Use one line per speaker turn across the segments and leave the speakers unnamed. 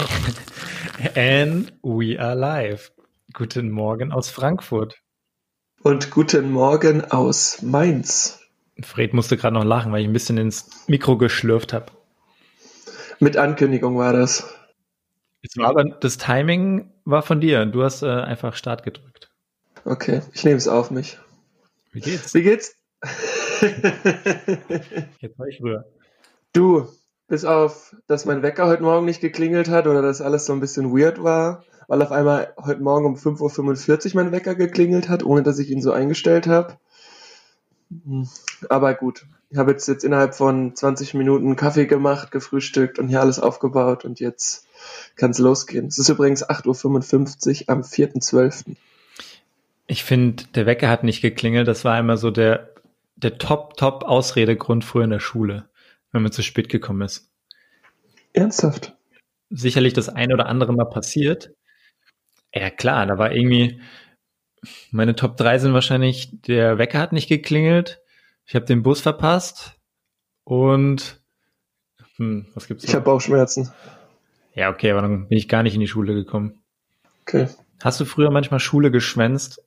And we are live. Guten Morgen aus Frankfurt.
Und guten Morgen aus Mainz.
Fred musste gerade noch lachen, weil ich ein bisschen ins Mikro geschlürft habe.
Mit Ankündigung war das.
Es war aber das Timing war von dir. Du hast äh, einfach Start gedrückt.
Okay, ich nehme es auf mich.
Wie geht's?
Wie geht's?
Jetzt war ich rüber.
Du, bis auf, dass mein Wecker heute Morgen nicht geklingelt hat oder dass alles so ein bisschen weird war, weil auf einmal heute Morgen um 5.45 Uhr mein Wecker geklingelt hat, ohne dass ich ihn so eingestellt habe. Hm, Aber gut, ich habe jetzt, jetzt innerhalb von 20 Minuten Kaffee gemacht, gefrühstückt und hier alles aufgebaut und jetzt kann es losgehen. Es ist übrigens 8.55 Uhr am 4.12.
Ich finde, der Wecker hat nicht geklingelt. Das war immer so der, der Top-Top-Ausredegrund früher in der Schule, wenn man zu spät gekommen ist.
Ernsthaft?
Sicherlich das eine oder andere mal passiert. Ja, klar, da war irgendwie, meine Top 3 sind wahrscheinlich, der Wecker hat nicht geklingelt, ich habe den Bus verpasst und hm, was gibt's
Ich
noch?
habe Bauchschmerzen.
Ja, okay, aber dann bin ich gar nicht in die Schule gekommen.
Okay.
Hast du früher manchmal Schule geschwänzt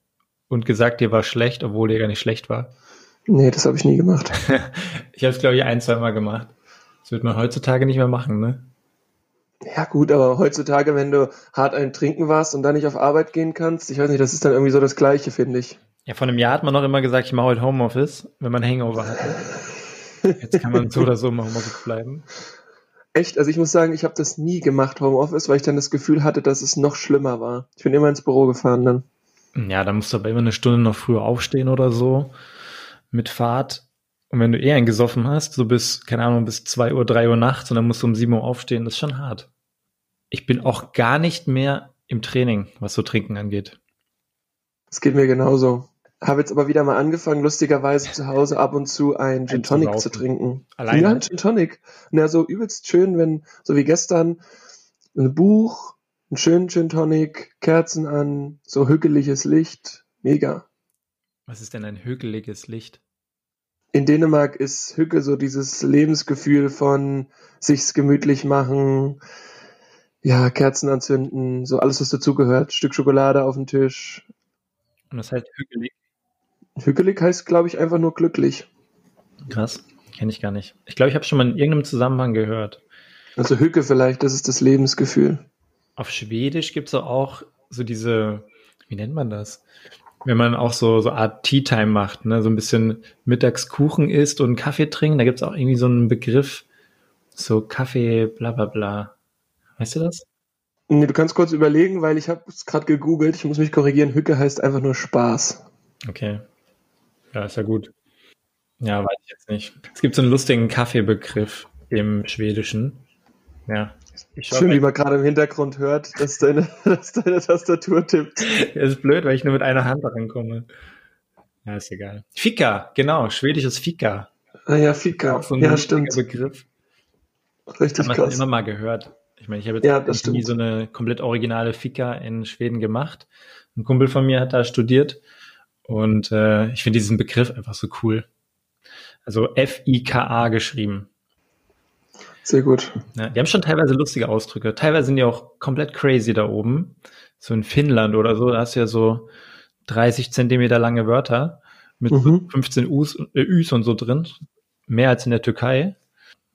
und gesagt, dir war schlecht, obwohl dir gar nicht schlecht war?
Nee, das habe ich nie gemacht.
Ich habe es, glaube ich, ein, zwei Mal gemacht. Das wird man heutzutage nicht mehr machen, ne?
Ja gut, aber heutzutage, wenn du hart ein Trinken warst und dann nicht auf Arbeit gehen kannst, ich weiß nicht, das ist dann irgendwie so das Gleiche, finde ich.
Ja, vor einem Jahr hat man noch immer gesagt, ich mache heute Homeoffice, wenn man Hangover hatte. Jetzt kann man so oder so im Homeoffice bleiben.
Echt, also ich muss sagen, ich habe das nie gemacht, Homeoffice, weil ich dann das Gefühl hatte, dass es noch schlimmer war. Ich bin immer ins Büro gefahren dann.
Ja, da musst du aber immer eine Stunde noch früher aufstehen oder so mit Fahrt. Und wenn du eh einen gesoffen hast, so bis, keine Ahnung, bis zwei Uhr, drei Uhr nachts und dann musst du um sieben Uhr aufstehen, das ist schon hart. Ich bin auch gar nicht mehr im Training, was so Trinken angeht.
Es geht mir genauso. Habe jetzt aber wieder mal angefangen, lustigerweise zu Hause ab und zu ein Gin Tonic zu trinken.
Alleine?
Ja, ein Gin Tonic. Ja, so übelst schön, wenn, so wie gestern, ein Buch, ein schönen Gin Tonic, Kerzen an, so hügeliges Licht. Mega.
Was ist denn ein hügeliges Licht?
In Dänemark ist Hücke so dieses Lebensgefühl von sich's gemütlich machen, ja, Kerzen anzünden, so alles, was dazugehört. Stück Schokolade auf dem Tisch.
Und das heißt hügelig.
Hügelig heißt, glaube ich, einfach nur glücklich.
Krass, kenne ich gar nicht. Ich glaube, ich habe schon mal in irgendeinem Zusammenhang gehört.
Also Hücke vielleicht, das ist das Lebensgefühl.
Auf Schwedisch gibt es auch so diese, wie nennt man das? Wenn man auch so, so Art Tea Time macht, ne? so ein bisschen Mittagskuchen isst und Kaffee trinken, da gibt es auch irgendwie so einen Begriff, so Kaffee, bla bla bla. Weißt du das?
Nee, du kannst kurz überlegen, weil ich habe es gerade gegoogelt. Ich muss mich korrigieren. Hücke heißt einfach nur Spaß.
Okay. Ja, ist ja gut. Ja, weiß ich jetzt nicht. Es gibt so einen lustigen Kaffeebegriff im Schwedischen. Ja.
Schön, wie man gerade im Hintergrund hört, dass deine, dass deine Tastatur tippt.
Das ist blöd, weil ich nur mit einer Hand rankomme. Ja, ist egal. Fika, genau, schwedisches Fika.
Ah ja, Fika.
So
Ja, stimmt.
Begriff.
Richtig
Hat
krass.
immer mal gehört. Ich meine, ich habe jetzt
Ja,
nie
stimmt.
so eine komplett originale Fika in Schweden gemacht. Ein Kumpel von mir hat da studiert und äh, ich finde diesen Begriff einfach so cool. Also F-I-K-A geschrieben.
Sehr gut.
Ja, die haben schon teilweise lustige Ausdrücke. Teilweise sind die auch komplett crazy da oben. So in Finnland oder so, da hast du ja so 30 Zentimeter lange Wörter mit
Mhm.
15 U's, äh, Ü's und so drin. Mehr als in der Türkei.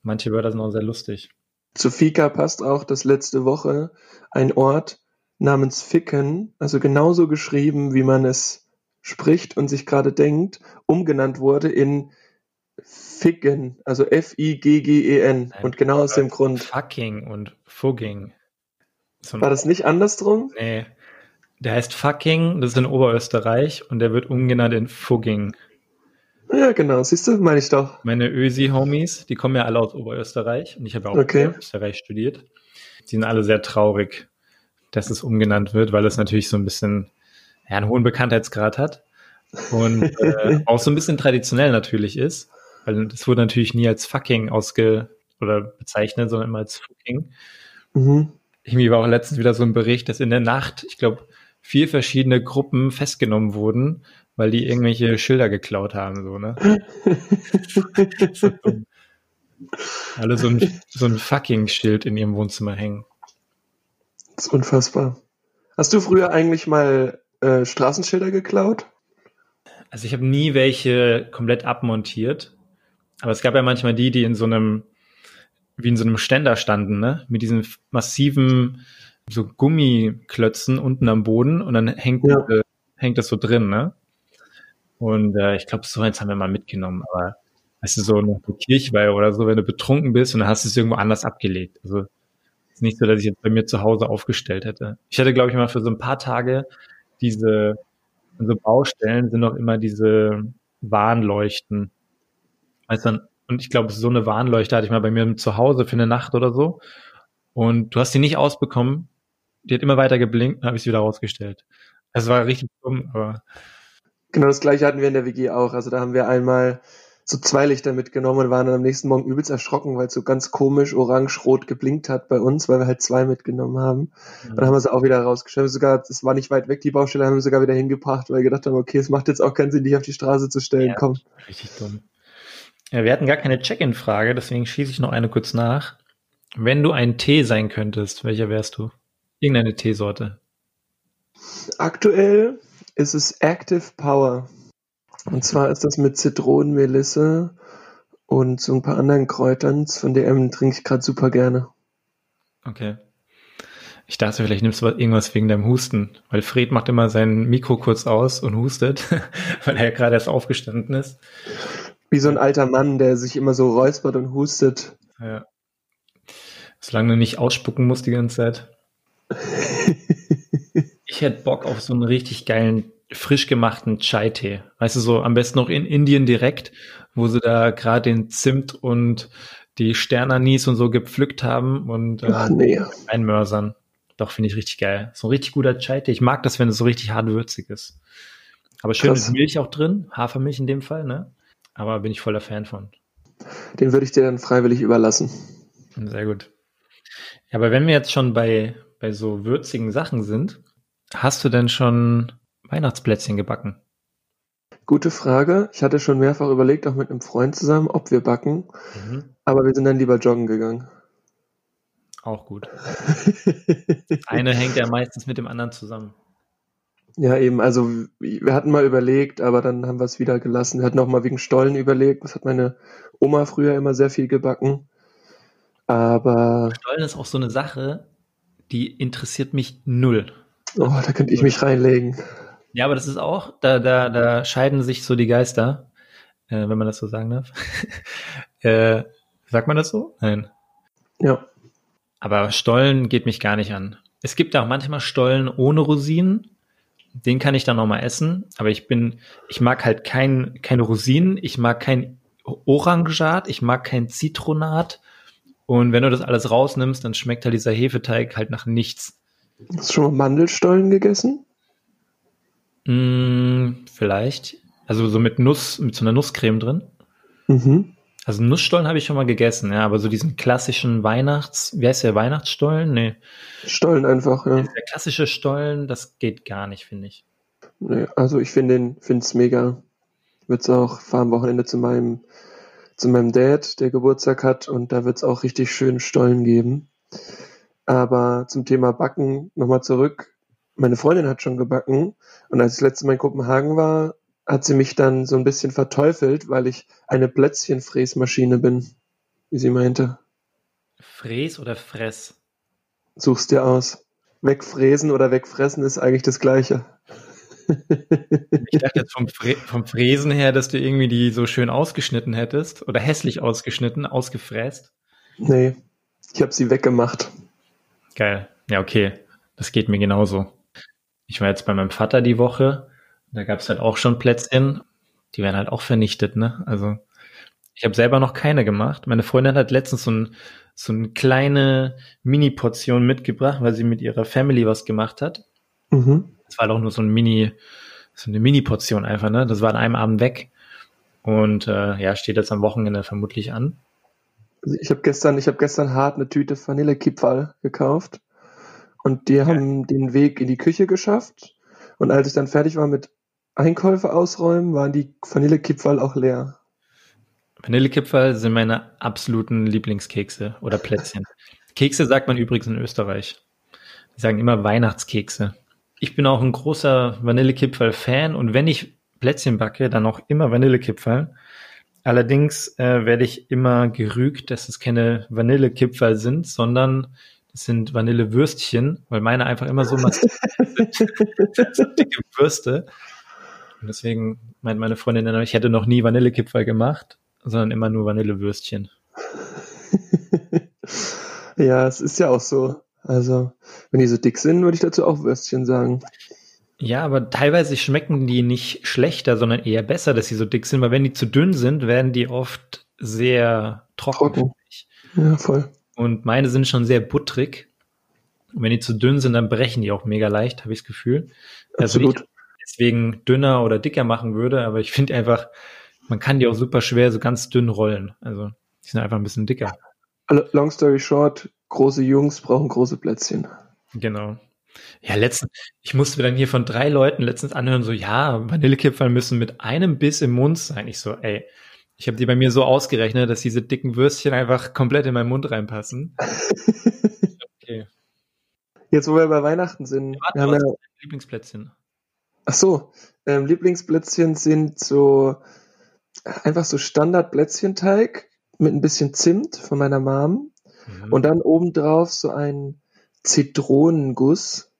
Manche Wörter sind auch sehr lustig.
Zu Fika passt auch, dass letzte Woche ein Ort namens Ficken, also genauso geschrieben, wie man es spricht und sich gerade denkt, umgenannt wurde in Ficken, also F-I-G-G-E-N. Und genau aus dem Grund.
Fucking und Fugging. So
War das nicht andersrum?
nee. Der heißt Fucking, das ist in Oberösterreich und der wird umgenannt in Fugging.
Ja, genau. Siehst du, meine ich doch.
Meine Ösi-Homies, die kommen ja alle aus Oberösterreich und ich habe ja auch
Okay.
in Österreich studiert. Die sind alle sehr traurig, dass es umgenannt wird, weil es natürlich so ein bisschen ja, einen hohen Bekanntheitsgrad hat und äh, auch so ein bisschen traditionell natürlich ist, weil das wurde natürlich nie als fucking ausge oder bezeichnet, sondern immer als fucking.
Mhm.
Irgendwie war auch letztens wieder so ein Bericht, dass in der Nacht, ich glaube, vier verschiedene Gruppen festgenommen wurden, weil die irgendwelche Schilder geklaut haben, so, ne? Alle so ein, so ein fucking Schild in ihrem Wohnzimmer hängen.
Das ist unfassbar. Hast du früher eigentlich mal äh, Straßenschilder geklaut?
Also ich habe nie welche komplett abmontiert, aber es gab ja manchmal die, die in so einem, wie in so einem Ständer standen, ne? Mit diesen massiven so Gummiklötzen unten am Boden und dann hängt, ja. äh, hängt das so drin, ne? Und äh, ich glaube, so eins haben wir mal mitgenommen, aber weißt du, so eine Kirchweih oder so, wenn du betrunken bist und dann hast du es irgendwo anders abgelegt. Also ist nicht so, dass ich jetzt bei mir zu Hause aufgestellt hätte. Ich hatte, glaube ich, mal für so ein paar Tage diese, so Baustellen sind noch immer diese Warnleuchten. Weißt du, und ich glaube, so eine Warnleuchte hatte ich mal bei mir zu Hause für eine Nacht oder so. Und du hast die nicht ausbekommen. Die hat immer weiter geblinkt, dann habe ich sie wieder rausgestellt. Es war richtig dumm, aber.
Genau das gleiche hatten wir in der WG auch. Also da haben wir einmal so zwei Lichter mitgenommen und waren dann am nächsten Morgen übelst erschrocken, weil es so ganz komisch orange-rot geblinkt hat bei uns, weil wir halt zwei mitgenommen haben. Mhm. dann haben wir sie auch wieder rausgestellt. Sogar, es war nicht weit weg, die Baustelle haben wir sogar wieder hingebracht, weil wir gedacht haben, okay, es macht jetzt auch keinen Sinn, die auf die Straße zu stellen. Ja, Komm. Richtig dumm.
Ja, wir hatten gar keine Check-in-Frage, deswegen schieße ich noch eine kurz nach. Wenn du ein Tee sein könntest, welcher wärst du? Irgendeine Teesorte.
Aktuell ist es Active Power. Und zwar ist das mit Zitronenmelisse und so ein paar anderen Kräutern. Von DM trinke ich gerade super gerne.
Okay. Ich dachte, vielleicht nimmst du irgendwas wegen deinem Husten, weil Fred macht immer sein Mikro kurz aus und hustet, weil er gerade erst aufgestanden ist.
Wie so ein alter Mann, der sich immer so räuspert und hustet.
Ja. Solange du nicht ausspucken musst die ganze Zeit. ich hätte Bock auf so einen richtig geilen frisch gemachten Chai-Tee. Weißt du, so am besten noch in Indien direkt, wo sie da gerade den Zimt und die Sternanis und so gepflückt haben und äh, Ach, nee. einmörsern. Doch, finde ich richtig geil. So ein richtig guter Chai-Tee. Ich mag das, wenn es so richtig hart würzig ist. Aber schön Krass. ist Milch auch drin, Hafermilch in dem Fall, ne? Aber bin ich voller Fan von.
Den würde ich dir dann freiwillig überlassen.
Sehr gut. Ja, aber wenn wir jetzt schon bei, bei so würzigen Sachen sind, hast du denn schon Weihnachtsplätzchen gebacken?
Gute Frage. Ich hatte schon mehrfach überlegt, auch mit einem Freund zusammen, ob wir backen. Mhm. Aber wir sind dann lieber joggen gegangen.
Auch gut. Eine hängt ja meistens mit dem anderen zusammen.
Ja, eben. Also wir hatten mal überlegt, aber dann haben wir es wieder gelassen. Wir hatten auch mal wegen Stollen überlegt. Das hat meine Oma früher immer sehr viel gebacken. Aber.
Stollen ist auch so eine Sache, die interessiert mich null.
Oh, da könnte ich mich reinlegen.
Ja, aber das ist auch, da, da, da scheiden sich so die Geister, äh, wenn man das so sagen darf. äh, sagt man das so? Nein.
Ja.
Aber Stollen geht mich gar nicht an. Es gibt auch manchmal Stollen ohne Rosinen. Den kann ich dann nochmal essen. Aber ich bin, ich mag halt kein, keine Rosinen. Ich mag kein Orangat. Ich mag kein Zitronat. Und wenn du das alles rausnimmst, dann schmeckt halt dieser Hefeteig halt nach nichts.
Hast du schon mal Mandelstollen gegessen?
Mm, vielleicht. Also so mit Nuss, mit so einer Nusscreme drin. Mhm. Also Nussstollen habe ich schon mal gegessen, ja, aber so diesen klassischen Weihnachts, wie heißt der Weihnachtsstollen? Nee.
Stollen einfach, ja.
Der klassische Stollen, das geht gar nicht, finde ich.
Nee, also ich finde den, finde es mega. Würde es auch fahren Wochenende zu meinem, zu meinem Dad, der Geburtstag hat, und da wird es auch richtig schön Stollen geben. Aber zum Thema Backen nochmal zurück. Meine Freundin hat schon gebacken und als ich letztes Mal in Kopenhagen war, hat sie mich dann so ein bisschen verteufelt, weil ich eine Plätzchenfräsmaschine bin, wie sie meinte.
Fräs oder Fress?
Such's dir aus. Wegfräsen oder wegfressen ist eigentlich das Gleiche.
Ich dachte jetzt vom, Frä vom Fräsen her, dass du irgendwie die so schön ausgeschnitten hättest oder hässlich ausgeschnitten, ausgefräst.
Nee, ich habe sie weggemacht.
Geil. Ja, okay. Das geht mir genauso. Ich war jetzt bei meinem Vater die Woche. Da gab es halt auch schon Plätzchen. Die werden halt auch vernichtet, ne? Also ich habe selber noch keine gemacht. Meine Freundin hat letztens so, ein, so eine kleine Mini-Portion mitgebracht, weil sie mit ihrer Family was gemacht hat. Mhm. Das war doch nur so ein Mini, so eine Mini-Portion einfach, ne? Das war an einem Abend weg. Und äh, ja, steht jetzt am Wochenende vermutlich an.
Also ich habe gestern, ich habe gestern hart eine Tüte Vanillekipferl gekauft und die haben den Weg in die Küche geschafft. Und als ich dann fertig war mit Einkäufe ausräumen, waren die Vanillekipferl auch leer.
Vanillekipferl sind meine absoluten Lieblingskekse oder Plätzchen. Kekse sagt man übrigens in Österreich. die sagen immer Weihnachtskekse. Ich bin auch ein großer Vanillekipferl-Fan und wenn ich Plätzchen backe, dann auch immer Vanillekipferl. Allerdings äh, werde ich immer gerügt, dass es keine Vanillekipferl sind, sondern das sind Vanillewürstchen, weil meine einfach immer so massiv sind. so dicke Würste. Und deswegen meint meine Freundin dann, ich hätte noch nie Vanillekipferl gemacht, sondern immer nur Vanillewürstchen.
ja, es ist ja auch so. Also, wenn die so dick sind, würde ich dazu auch Würstchen sagen.
Ja, aber teilweise schmecken die nicht schlechter, sondern eher besser, dass sie so dick sind, weil wenn die zu dünn sind, werden die oft sehr trocken. trocken.
Ja, voll.
Und meine sind schon sehr buttrig. Und wenn die zu dünn sind, dann brechen die auch mega leicht, habe ich das Gefühl. Also Absolut. Deswegen dünner oder dicker machen würde, aber ich finde einfach, man kann die auch super schwer so ganz dünn rollen. Also die sind einfach ein bisschen dicker.
Long story short, große Jungs brauchen große Plätzchen.
Genau. Ja, letztens, ich musste mir dann hier von drei Leuten letztens anhören, so, ja, Vanillekipferl müssen mit einem Biss im Mund sein. Ich so, ey, ich habe die bei mir so ausgerechnet, dass diese dicken Würstchen einfach komplett in meinen Mund reinpassen.
okay. Jetzt, wo wir bei Weihnachten sind, ja, wir haben ja
Lieblingsplätzchen.
Ach so, ähm, Lieblingsplätzchen sind so einfach so Standard-Plätzchenteig mit ein bisschen Zimt von meiner Mom mhm. und dann obendrauf so ein Zitronenguss.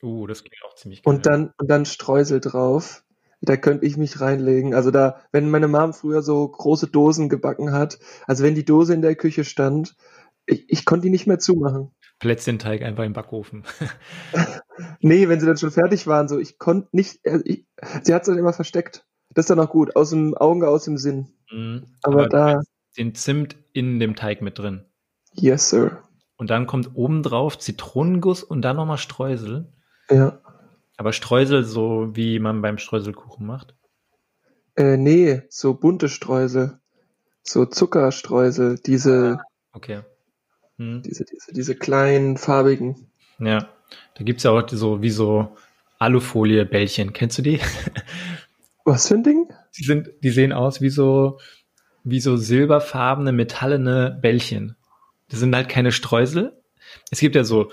Uh, das klingt auch ziemlich geil.
Und dann, und dann Streusel drauf. Da könnte ich mich reinlegen. Also da, wenn meine Mom früher so große Dosen gebacken hat, also wenn die Dose in der Küche stand, ich, ich konnte die nicht mehr zumachen.
Plätzchenteig einfach im Backofen.
nee, wenn sie dann schon fertig waren, so ich konnte nicht, also ich, sie hat es dann immer versteckt. Das ist dann auch gut, aus dem Auge, aus dem Sinn. Mhm, aber, aber da.
Den Zimt in dem Teig mit drin.
Yes, sir.
Und dann kommt obendrauf Zitronenguss und dann nochmal Streusel.
Ja.
Aber Streusel so, wie man beim Streuselkuchen macht?
Äh, nee, so bunte Streusel. So Zuckerstreusel, diese.
Ah, okay.
Hm. Diese, diese, diese kleinen, farbigen.
Ja. Da gibt's ja auch so, wie so Alufolie-Bällchen. Kennst du die?
Was für ein Ding?
Die sind, die sehen aus wie so, wie so silberfarbene, metallene Bällchen. Das sind halt keine Streusel. Es gibt ja so,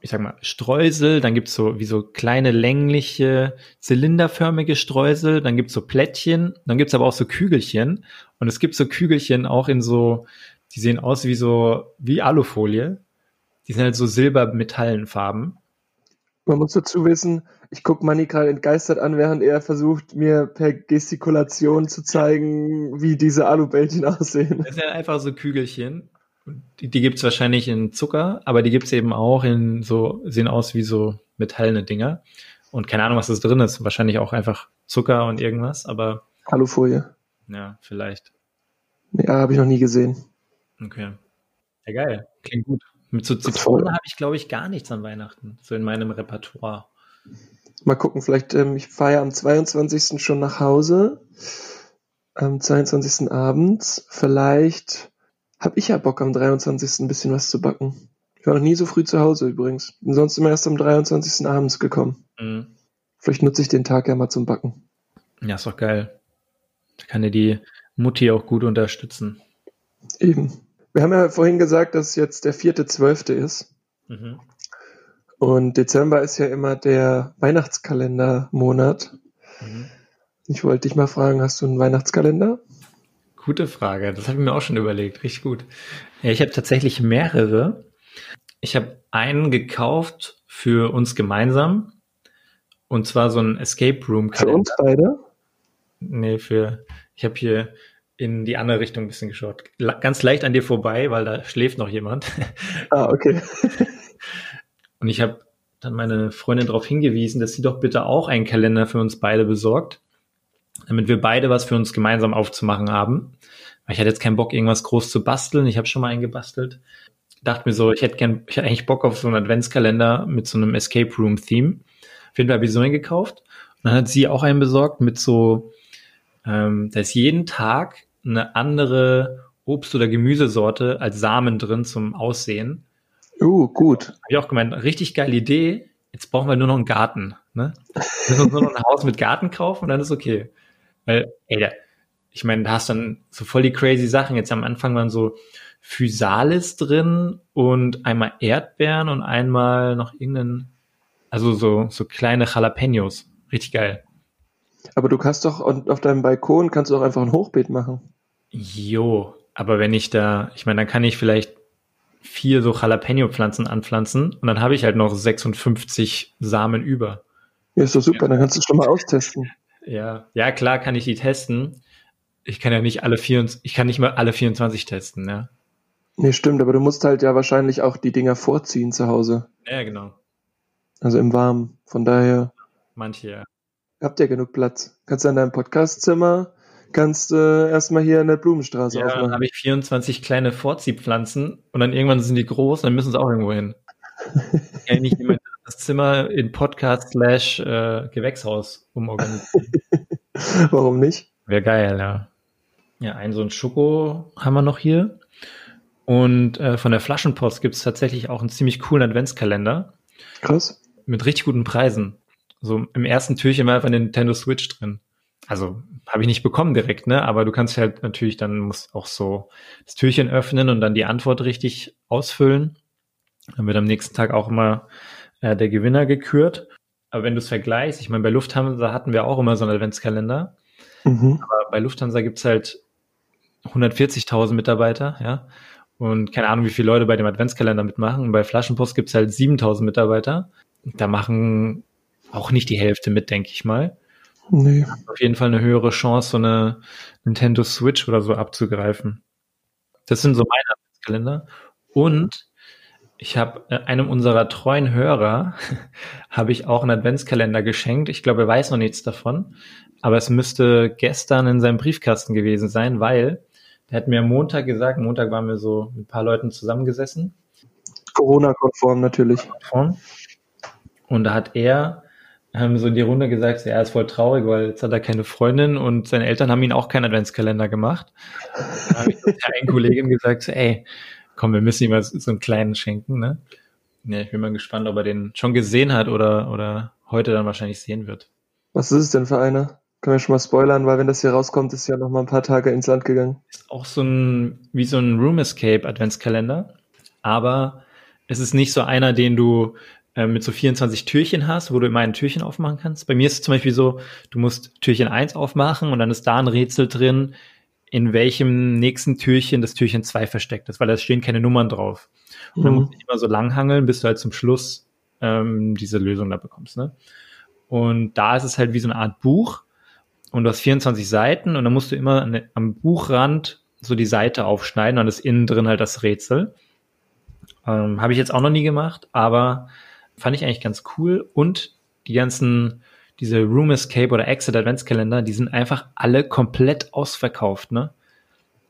ich sag mal, Streusel, dann gibt's so wie so kleine längliche, zylinderförmige Streusel, dann gibt's so Plättchen, dann gibt's aber auch so Kügelchen. Und es gibt so Kügelchen auch in so, die sehen aus wie so, wie Alufolie. Die sind halt so silbermetallenfarben.
Man muss dazu wissen, ich gucke Manny gerade entgeistert an, während er versucht, mir per Gestikulation zu zeigen, wie diese Alubällchen aussehen.
Das sind einfach so Kügelchen. Die, die gibt es wahrscheinlich in Zucker, aber die gibt es eben auch in so, sehen aus wie so metallene Dinger. Und keine Ahnung, was das drin ist. Wahrscheinlich auch einfach Zucker und irgendwas, aber.
Alufolie.
Ja, vielleicht.
Ja, habe ich noch nie gesehen.
Okay. Ja, geil. Klingt gut. Mit so Zitronen habe ich, glaube ich, gar nichts an Weihnachten. So in meinem Repertoire.
Mal gucken, vielleicht, ähm, ich fahre ja am 22. schon nach Hause. Am 22. abends. Vielleicht habe ich ja Bock am 23. ein bisschen was zu backen. Ich war noch nie so früh zu Hause übrigens. Bin sonst immer erst am 23. abends gekommen. Mhm. Vielleicht nutze ich den Tag ja mal zum Backen.
Ja, ist doch geil. Da kann dir die Mutti auch gut unterstützen.
Eben. Wir haben ja vorhin gesagt, dass jetzt der vierte Zwölfte ist. Mhm. Und Dezember ist ja immer der Weihnachtskalendermonat. Mhm. Ich wollte dich mal fragen, hast du einen Weihnachtskalender?
Gute Frage. Das habe ich mir auch schon überlegt. Richtig gut. Ja, ich habe tatsächlich mehrere. Ich habe einen gekauft für uns gemeinsam. Und zwar so ein Escape Room
Kalender. Für uns beide?
Nee, für, ich habe hier in die andere Richtung ein bisschen geschaut. Ganz leicht an dir vorbei, weil da schläft noch jemand.
Ah, okay.
Und ich habe dann meine Freundin darauf hingewiesen, dass sie doch bitte auch einen Kalender für uns beide besorgt damit wir beide was für uns gemeinsam aufzumachen haben. Weil ich hatte jetzt keinen Bock, irgendwas groß zu basteln. Ich habe schon mal einen gebastelt. Dachte mir so, ich hätte gern, ich hätte eigentlich Bock auf so einen Adventskalender mit so einem Escape Room Theme. Auf jeden Fall habe ich so einen gekauft. Und dann hat sie auch einen besorgt mit so, ähm, da ist jeden Tag eine andere Obst- oder Gemüsesorte als Samen drin zum Aussehen.
Uh, gut. Habe
ich auch gemeint, richtig geile Idee. Jetzt brauchen wir nur noch einen Garten. Ne? Wir müssen uns nur noch ein Haus mit Garten kaufen und dann ist okay. Weil, ey, da, ich meine, da hast dann so voll die crazy Sachen. Jetzt am Anfang waren so Physalis drin und einmal Erdbeeren und einmal noch irgendeinen, also so, so kleine Jalapenos. Richtig geil.
Aber du kannst doch auf deinem Balkon kannst du auch einfach ein Hochbeet machen.
Jo, aber wenn ich da, ich meine, dann kann ich vielleicht vier so Jalapeno-Pflanzen anpflanzen und dann habe ich halt noch 56 Samen über.
Ja, ist doch super, dann kannst du es schon mal austesten.
Ja, ja, klar kann ich die testen. Ich kann ja nicht alle 24, ich kann nicht mal alle 24 testen, ja.
Nee, stimmt, aber du musst halt ja wahrscheinlich auch die Dinger vorziehen zu Hause.
Ja, genau.
Also im Warmen. Von daher.
Manche, ja.
Habt ihr genug Platz? Kannst du in deinem Podcastzimmer kannst äh, erstmal hier eine Blumenstraße
ja,
aufmachen.
dann habe ich 24 kleine Vorziehpflanzen und dann irgendwann sind die groß und dann müssen sie auch irgendwo hin. Kann ich nicht immer das Zimmer in Podcast slash äh, Gewächshaus umorganisieren.
Warum nicht?
Wäre geil, ja. Ja, ein so ein Schoko haben wir noch hier. Und äh, von der Flaschenpost gibt es tatsächlich auch einen ziemlich coolen Adventskalender.
Krass.
Mit richtig guten Preisen. So im ersten Türchen war einfach eine Nintendo Switch drin. Also habe ich nicht bekommen direkt, ne? Aber du kannst halt natürlich dann musst auch so das Türchen öffnen und dann die Antwort richtig ausfüllen. Dann wird am nächsten Tag auch immer äh, der Gewinner gekürt. Aber wenn du es vergleichst, ich meine, bei Lufthansa hatten wir auch immer so einen Adventskalender. Mhm. Aber bei Lufthansa gibt's halt 140.000 Mitarbeiter, ja. Und keine Ahnung, wie viele Leute bei dem Adventskalender mitmachen. Und bei Flaschenpost gibt's halt 7000 Mitarbeiter. Da machen auch nicht die Hälfte mit, denke ich mal. Nee. Auf jeden Fall eine höhere Chance, so eine Nintendo Switch oder so abzugreifen. Das sind so meine Adventskalender. Und ich habe äh, einem unserer treuen Hörer habe ich auch einen Adventskalender geschenkt. Ich glaube, er weiß noch nichts davon, aber es müsste gestern in seinem Briefkasten gewesen sein, weil der hat mir am Montag gesagt, Montag waren wir so mit ein paar Leuten zusammengesessen.
Corona-konform natürlich.
Und da hat er haben so in die Runde gesagt, ja, er ist voll traurig, weil jetzt hat er keine Freundin und seine Eltern haben ihn auch keinen Adventskalender gemacht. Da habe ich der einen Kollegin gesagt, ey, komm, wir müssen ihm mal so einen kleinen schenken, ne? Ja, ich bin mal gespannt, ob er den schon gesehen hat oder, oder heute dann wahrscheinlich sehen wird.
Was ist es denn für einer? Können wir schon mal spoilern, weil wenn das hier rauskommt, ist ja noch mal ein paar Tage ins Land gegangen.
Ist auch so ein, wie so ein Room Escape Adventskalender. Aber es ist nicht so einer, den du äh, mit so 24 Türchen hast, wo du immer ein Türchen aufmachen kannst. Bei mir ist es zum Beispiel so, du musst Türchen 1 aufmachen und dann ist da ein Rätsel drin, in welchem nächsten Türchen das Türchen 2 versteckt ist, weil da stehen keine Nummern drauf. Und dann mhm. musst du immer so langhangeln, bis du halt zum Schluss ähm, diese Lösung da bekommst. Ne? Und da ist es halt wie so eine Art Buch und du hast 24 Seiten und dann musst du immer an, am Buchrand so die Seite aufschneiden und ist innen drin halt das Rätsel. Ähm, Habe ich jetzt auch noch nie gemacht, aber fand ich eigentlich ganz cool. Und die ganzen, diese Room Escape oder Exit Adventskalender, die sind einfach alle komplett ausverkauft, ne?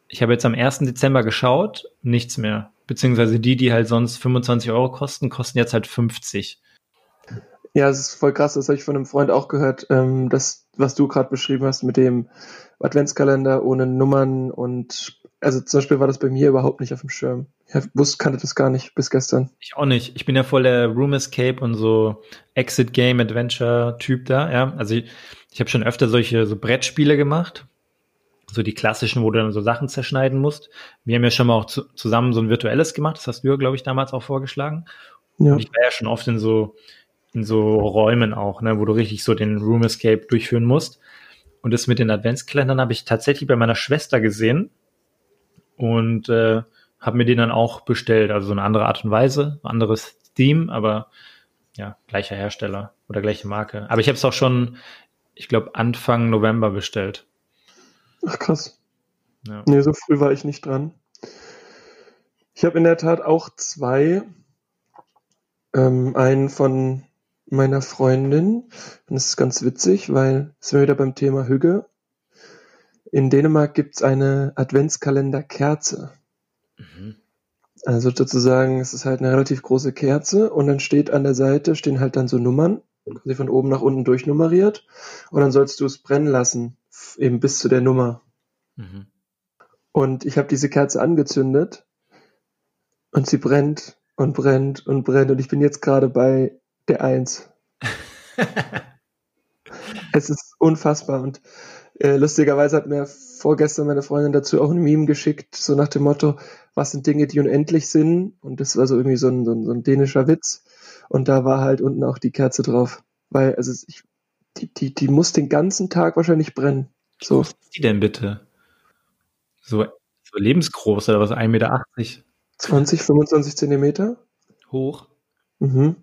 Ich habe jetzt am 1. Dezember geschaut, nichts mehr. Beziehungsweise die, die halt sonst 25 Euro kosten, kosten jetzt halt 50.
Ja, es ist voll krass, das habe ich von einem Freund auch gehört, ähm, das, was du gerade beschrieben hast mit dem Adventskalender ohne Nummern und also zum Beispiel war das bei mir überhaupt nicht auf dem Schirm. Ich wusste, kannte das gar nicht bis gestern.
Ich auch nicht. Ich bin ja voll der Room Escape und so Exit Game Adventure Typ da, ja. Also ich, ich habe schon öfter solche so Brettspiele gemacht. So die klassischen, wo du dann so Sachen zerschneiden musst. Wir haben ja schon mal auch zu, zusammen so ein virtuelles gemacht. Das hast du ja, glaube ich, damals auch vorgeschlagen. Ja. Und ich war ja schon oft in so, in so Räumen auch, ne, wo du richtig so den Room Escape durchführen musst. Und das mit den Adventskalendern habe ich tatsächlich bei meiner Schwester gesehen und äh, habe mir den dann auch bestellt. Also so eine andere Art und Weise, anderes Theme, aber ja, gleicher Hersteller oder gleiche Marke. Aber ich habe es auch schon, ich glaube, Anfang November bestellt.
Ach krass. Ja. Nee, so früh war ich nicht dran. Ich habe in der Tat auch zwei. Ähm, einen von meiner Freundin. Und das ist ganz witzig, weil es wir wieder beim Thema Hüge. In Dänemark gibt's eine Adventskalenderkerze. Mhm. Also sozusagen, es ist halt eine relativ große Kerze und dann steht an der Seite, stehen halt dann so Nummern, quasi von oben nach unten durchnummeriert und dann sollst du es brennen lassen, eben bis zu der Nummer. Mhm. Und ich habe diese Kerze angezündet und sie brennt und brennt und brennt und ich bin jetzt gerade bei der Eins. es ist unfassbar und Äh, lustigerweise hat mir vorgestern meine Freundin dazu auch ein Meme geschickt, so nach dem Motto, was sind Dinge, die unendlich sind? Und das war so irgendwie so ein, so ein, so ein dänischer Witz. Und da war halt unten auch die Kerze drauf. Weil, also ich, die, die, die muss den ganzen Tag wahrscheinlich brennen. So.
Was ist die denn bitte? So, so lebensgroß oder was? 1,80 Meter?
20, 25 Zentimeter.
Hoch.
Mhm.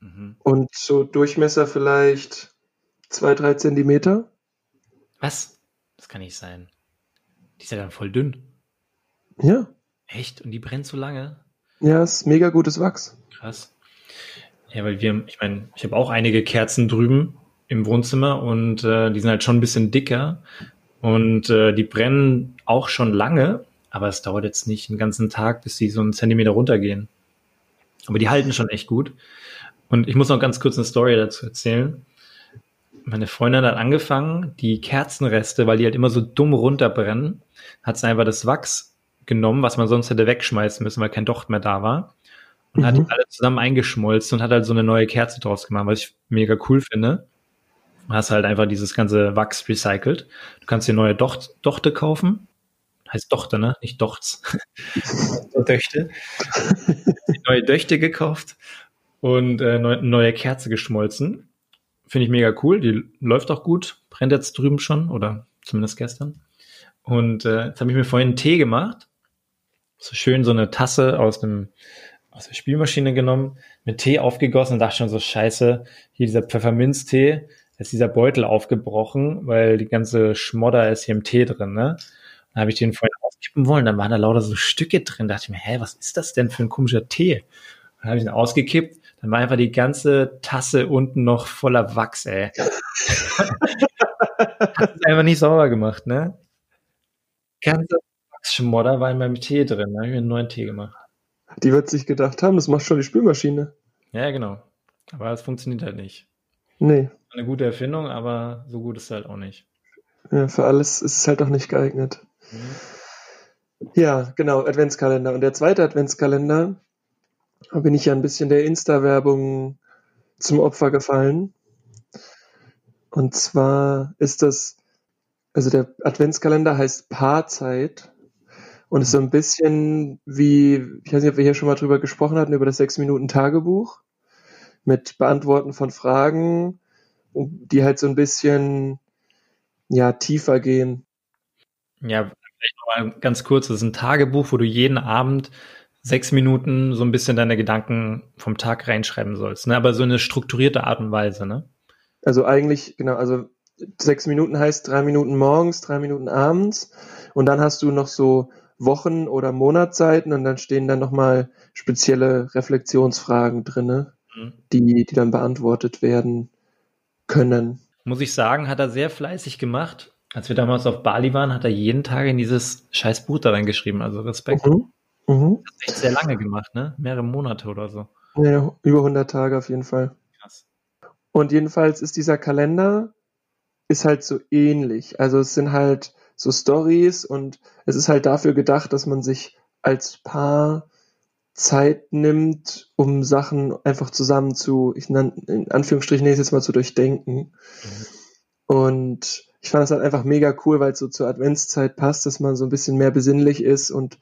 Mhm.
Und so Durchmesser vielleicht zwei, drei Zentimeter.
Was? Das kann nicht sein. Die ist ja dann voll dünn.
Ja.
Echt? Und die brennt so lange?
Ja, ist mega gutes Wachs.
Krass. Ja, weil wir, ich meine, ich habe auch einige Kerzen drüben im Wohnzimmer und äh, die sind halt schon ein bisschen dicker und äh, die brennen auch schon lange, aber es dauert jetzt nicht einen ganzen Tag, bis sie so einen Zentimeter runtergehen. Aber die halten schon echt gut. Und ich muss noch ganz kurz eine Story dazu erzählen. Meine Freundin hat angefangen, die Kerzenreste, weil die halt immer so dumm runterbrennen, hat sie einfach das Wachs genommen, was man sonst hätte wegschmeißen müssen, weil kein Docht mehr da war. Und hat
Mhm.
die alle zusammen eingeschmolzen und hat halt so eine neue Kerze draus gemacht, was ich mega cool finde. Du hast halt einfach dieses ganze Wachs recycelt. Du kannst dir neue Docht, Dochte kaufen. Heißt Dochte, ne? Nicht Dochts. Döchte. Neue Döchte gekauft und äh, neu, neue Kerze geschmolzen. Finde ich mega cool. Die läuft auch gut. Brennt jetzt drüben schon oder zumindest gestern. Und äh, jetzt habe ich mir vorhin einen Tee gemacht. So schön so eine Tasse aus dem aus der Spielmaschine genommen, mit Tee aufgegossen und dachte schon so scheiße, hier dieser Pfefferminztee, ist dieser Beutel aufgebrochen, weil die ganze Schmodder ist hier im Tee drin, ne? Dann habe ich den vorhin auskippen wollen, dann waren da lauter so Stücke drin. Da dachte ich mir, hä, was ist das denn für ein komischer Tee? Dann habe ich ihn ausgekippt, dann war einfach die ganze Tasse unten noch voller Wachs, ey. Hat es einfach nicht sauber gemacht, ne? Ganze Wachsschmodder war in meinem Tee drin. Da habe ich mir einen neuen Tee gemacht.
Die wird sich gedacht haben, das macht schon die Spülmaschine.
Ja, genau. Aber es funktioniert halt nicht.
Nee,
Eine gute Erfindung, aber so gut ist es halt auch nicht.
ja, für alles ist es halt auch nicht geeignet.
Mhm.
Ja, genau, Adventskalender. Und der zweite Adventskalender, da bin ich ja ein bisschen der Insta-Werbung zum Opfer gefallen. Und zwar ist das, also der Adventskalender heißt Paarzeit und ist so ein bisschen wie, ich weiß nicht, ob wir hier schon mal drüber gesprochen hatten, über das Sechs-Minuten-Tagebuch mit Beantworten von Fragen, die halt so ein bisschen, ja, tiefer gehen.
Ja, vielleicht noch mal ganz kurz. Das ist ein Tagebuch, wo du jeden Abend sechs Minuten so ein bisschen deine Gedanken vom Tag reinschreiben sollst. Ne? Aber so eine strukturierte Art und Weise, ne?
Also eigentlich, genau, also sechs Minuten heißt drei Minuten morgens, drei Minuten abends und dann hast du noch so Wochen- oder Monatszeiten und dann stehen dann nochmal spezielle Reflexionsfragen drinne,
Mhm.
die, die dann beantwortet werden können.
Muss ich sagen, hat er sehr fleißig gemacht. Als wir damals auf Bali waren, hat er jeden Tag in dieses scheiß Buch da reingeschrieben. Also Respekt.
Mhm. Mhm.
Hat echt sehr lange gemacht, ne? Mehrere Monate oder so.
Ja, über 100 Tage auf jeden Fall.
Krass.
Und jedenfalls ist dieser Kalender ist halt so ähnlich. Also es sind halt so Stories und es ist halt dafür gedacht, dass man sich als Paar Zeit nimmt, um Sachen einfach zusammen zu, ich nenne in Anführungsstrichen es jetzt mal zu durchdenken. Und ich fand das halt einfach mega cool, weil es so zur Adventszeit passt, dass man so ein bisschen mehr besinnlich ist und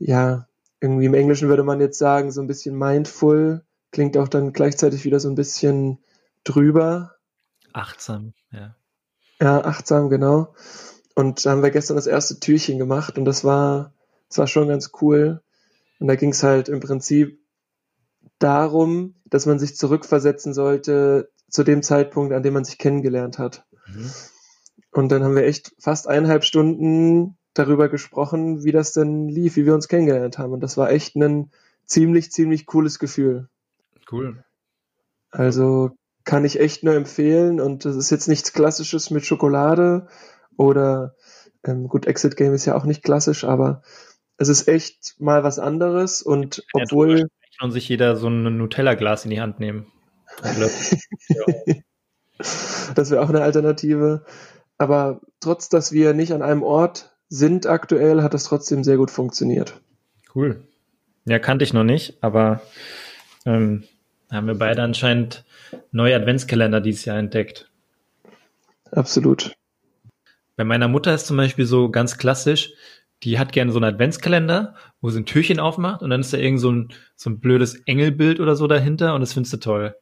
ja, irgendwie im Englischen würde man jetzt sagen, so ein bisschen mindful, klingt auch dann gleichzeitig wieder so ein bisschen drüber.
Achtsam, ja.
Ja, achtsam, genau. Und da haben wir gestern das erste Türchen gemacht und das war, das war schon ganz cool. Und da ging es halt im Prinzip darum, dass man sich zurückversetzen sollte zu dem Zeitpunkt, an dem man sich kennengelernt hat.
Mhm.
Und dann haben wir echt fast eineinhalb Stunden darüber gesprochen, wie das denn lief, wie wir uns kennengelernt haben. Und das war echt ein ziemlich, ziemlich cooles Gefühl.
Cool.
Also kann ich echt nur empfehlen. Und das ist jetzt nichts Klassisches mit Schokolade oder ähm, gut, Exit Game ist ja auch nicht klassisch, aber es ist echt mal was anderes. Und obwohl,
und sich jeder so ein Nutella-Glas in die Hand nehmen.
Das wäre auch eine Alternative. Aber trotz, dass wir nicht an einem Ort sind aktuell, hat das trotzdem sehr gut funktioniert.
Cool. Ja, kannte ich noch nicht, aber ähm, haben wir beide anscheinend neue Adventskalender dieses Jahr entdeckt.
Absolut.
Bei meiner Mutter ist zum Beispiel so ganz klassisch, die hat gerne so einen Adventskalender, wo sie ein Türchen aufmacht und dann ist da irgend so ein, so ein blödes Engelbild oder so dahinter und das findest du toll.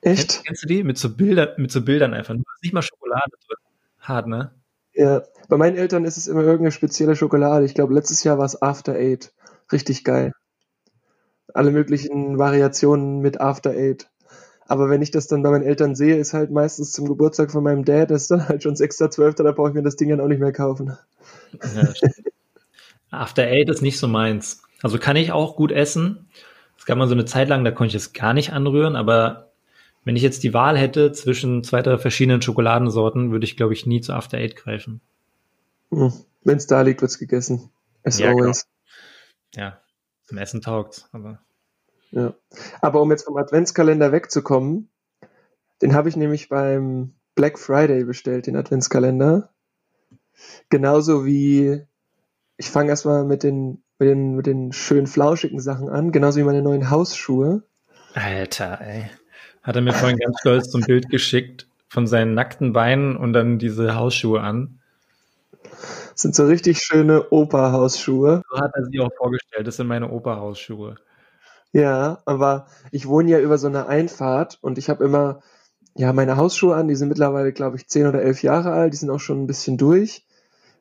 Echt?
Kennst, kennst du die? Mit so Bildern, mit so Bildern einfach. Nur nicht mal Schokolade drin. Hart, ne?
Ja. Bei meinen Eltern ist es immer irgendeine spezielle Schokolade. Ich glaube, letztes Jahr war es After Eight. Richtig geil. Alle möglichen Variationen mit After Eight. Aber wenn ich das dann bei meinen Eltern sehe, ist halt meistens zum Geburtstag von meinem Dad, das ist dann halt schon 6.12., da brauche ich mir das Ding dann auch nicht mehr kaufen.
Ja, After Eight ist nicht so meins. Also kann ich auch gut essen. Es gab mal so eine Zeit lang, da konnte ich es gar nicht anrühren, aber wenn ich jetzt die Wahl hätte zwischen zwei, drei verschiedenen Schokoladensorten, würde ich, glaube ich, nie zu After Eight greifen.
Hm. Wenn es da liegt, wird's gegessen. As
Ja,
always.
Ja, zum Essen taugt's, aber
Ja. Aber um jetzt vom Adventskalender wegzukommen, den habe ich nämlich beim Black Friday bestellt, den Adventskalender. Genauso wie, ich fange erstmal mit den, mit den, mit den schön flauschigen Sachen an, genauso wie meine neuen Hausschuhe.
Alter, ey. Hat er mir vorhin ganz stolz so ein Bild geschickt von seinen nackten Beinen und dann diese Hausschuhe an.
Das sind so richtig schöne Opa-Hausschuhe.
So hat er sie auch vorgestellt. Das sind meine Opa-Hausschuhe.
Ja, aber ich wohne ja über so einer Einfahrt und ich habe immer ja meine Hausschuhe an, die sind mittlerweile, glaube ich, zehn oder elf Jahre alt, die sind auch schon ein bisschen durch,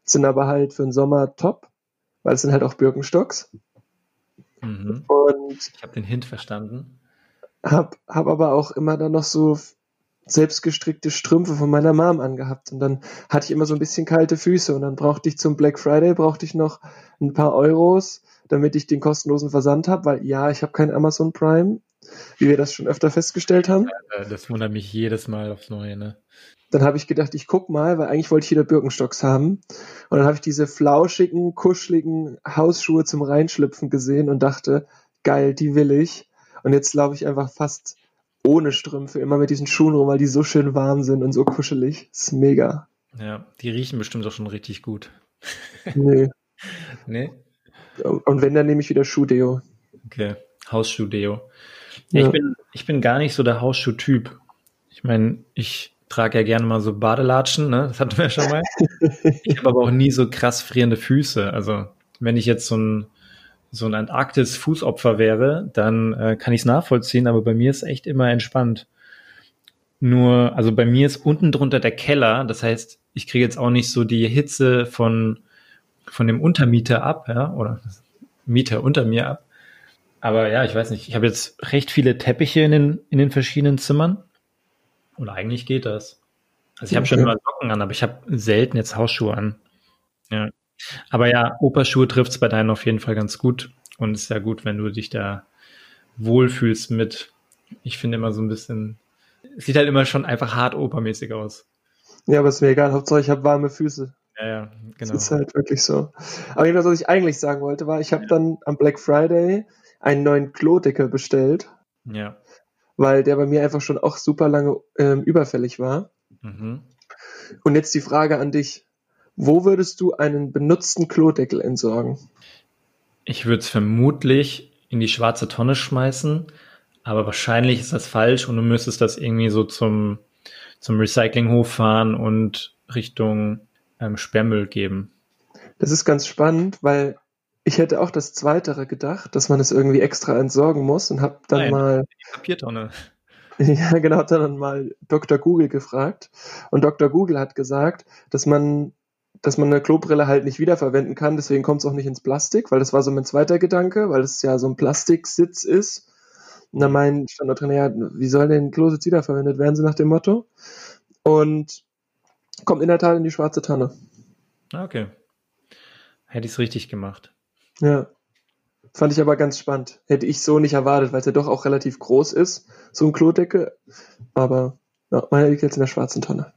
sind aber halt für den Sommer top, weil es sind halt auch Birkenstocks.
Mhm.
Und
Ich habe den Hint verstanden.
Hab, hab aber auch immer dann noch so selbstgestrickte Strümpfe von meiner Mom angehabt und dann hatte ich immer so ein bisschen kalte Füße und dann brauchte ich zum Black Friday brauchte ich noch ein paar Euros, damit ich den kostenlosen Versand habe, weil ja, ich habe kein Amazon Prime, wie wir das schon öfter festgestellt haben.
Äh, Das wundert mich jedes Mal aufs Neue, ne?
Dann habe ich gedacht, ich guck mal, weil eigentlich wollte ich wieder Birkenstocks haben. Und dann habe ich diese flauschigen, kuscheligen Hausschuhe zum Reinschlüpfen gesehen und dachte, geil, die will ich. Und jetzt laufe ich einfach fast ohne Strümpfe immer mit diesen Schuhen rum, weil die so schön warm sind und so kuschelig. Ist mega.
Ja, die riechen bestimmt auch schon richtig gut.
Nee.
Ne?
Und wenn, dann nehme ich wieder Schuhdeo.
Okay. Hausschuh-Deo. Ja.
Ja.
Ich, bin, ich bin gar nicht so der Hausschuh-Typ. Ich meine, ich trage ja gerne mal so Badelatschen, ne? Das hatten wir schon mal. ich habe aber auch nie so krass frierende Füße. Also, wenn ich jetzt so ein, so ein Antarktis-Fußopfer wäre, dann äh, kann ich es nachvollziehen, aber bei mir ist echt immer entspannt. Nur, also bei mir ist unten drunter der Keller, das heißt, ich kriege jetzt auch nicht so die Hitze von, von dem Untermieter ab, ja, oder Mieter unter mir ab. Aber ja, ich weiß nicht, ich habe jetzt recht viele Teppiche in den, in den verschiedenen Zimmern. Und eigentlich geht das. Also ich habe schon
Okay.
immer Socken an, aber ich habe selten jetzt Hausschuhe an. Ja. Aber ja, Operschuhe trifft's bei deinen auf jeden Fall ganz gut. Und es ist ja gut, wenn du dich da wohlfühlst mit. Ich finde immer so ein bisschen, es sieht halt immer schon einfach hart opermäßig aus.
Ja, aber ist mir egal. Hauptsache, ich habe warme Füße.
Ja, ja, genau.
Das ist halt wirklich so. Aber jedenfalls, was ich eigentlich sagen wollte, war, ich habe dann am Black Friday einen neuen Klodeckel bestellt,
Ja.
weil der bei mir einfach schon auch super lange ähm, überfällig war.
Mhm.
Und jetzt die Frage an dich. Wo würdest du einen benutzten Klodeckel entsorgen?
Ich würde es vermutlich in die schwarze Tonne schmeißen, aber wahrscheinlich ist das falsch und du müsstest das irgendwie so zum, zum Recyclinghof fahren und Richtung ähm, Sperrmüll geben.
Das ist ganz spannend, weil ich hätte auch das Zweitere gedacht, dass man es irgendwie extra entsorgen muss und habe dann
Nein.
mal
Die Papiertonne.
Ja, genau, hab dann mal Dr. Google gefragt. Und Dr. Google hat gesagt, dass man, dass man eine Klobrille halt nicht wiederverwenden kann, deswegen kommt es auch nicht ins Plastik, weil das war so mein zweiter Gedanke, weil es ja so ein Plastiksitz ist. Und dann mein stand da drin, ja, wie soll denn Klositz wiederverwendet werden, so nach dem Motto. Und kommt in der Tat in die schwarze Tanne.
Ah, Okay. Hätte ich es richtig gemacht.
Ja. Fand ich aber ganz spannend. Hätte ich so nicht erwartet, weil es ja doch auch relativ groß ist, so ein Klodeckel. Aber ja, meiner liegt jetzt in der schwarzen Tonne.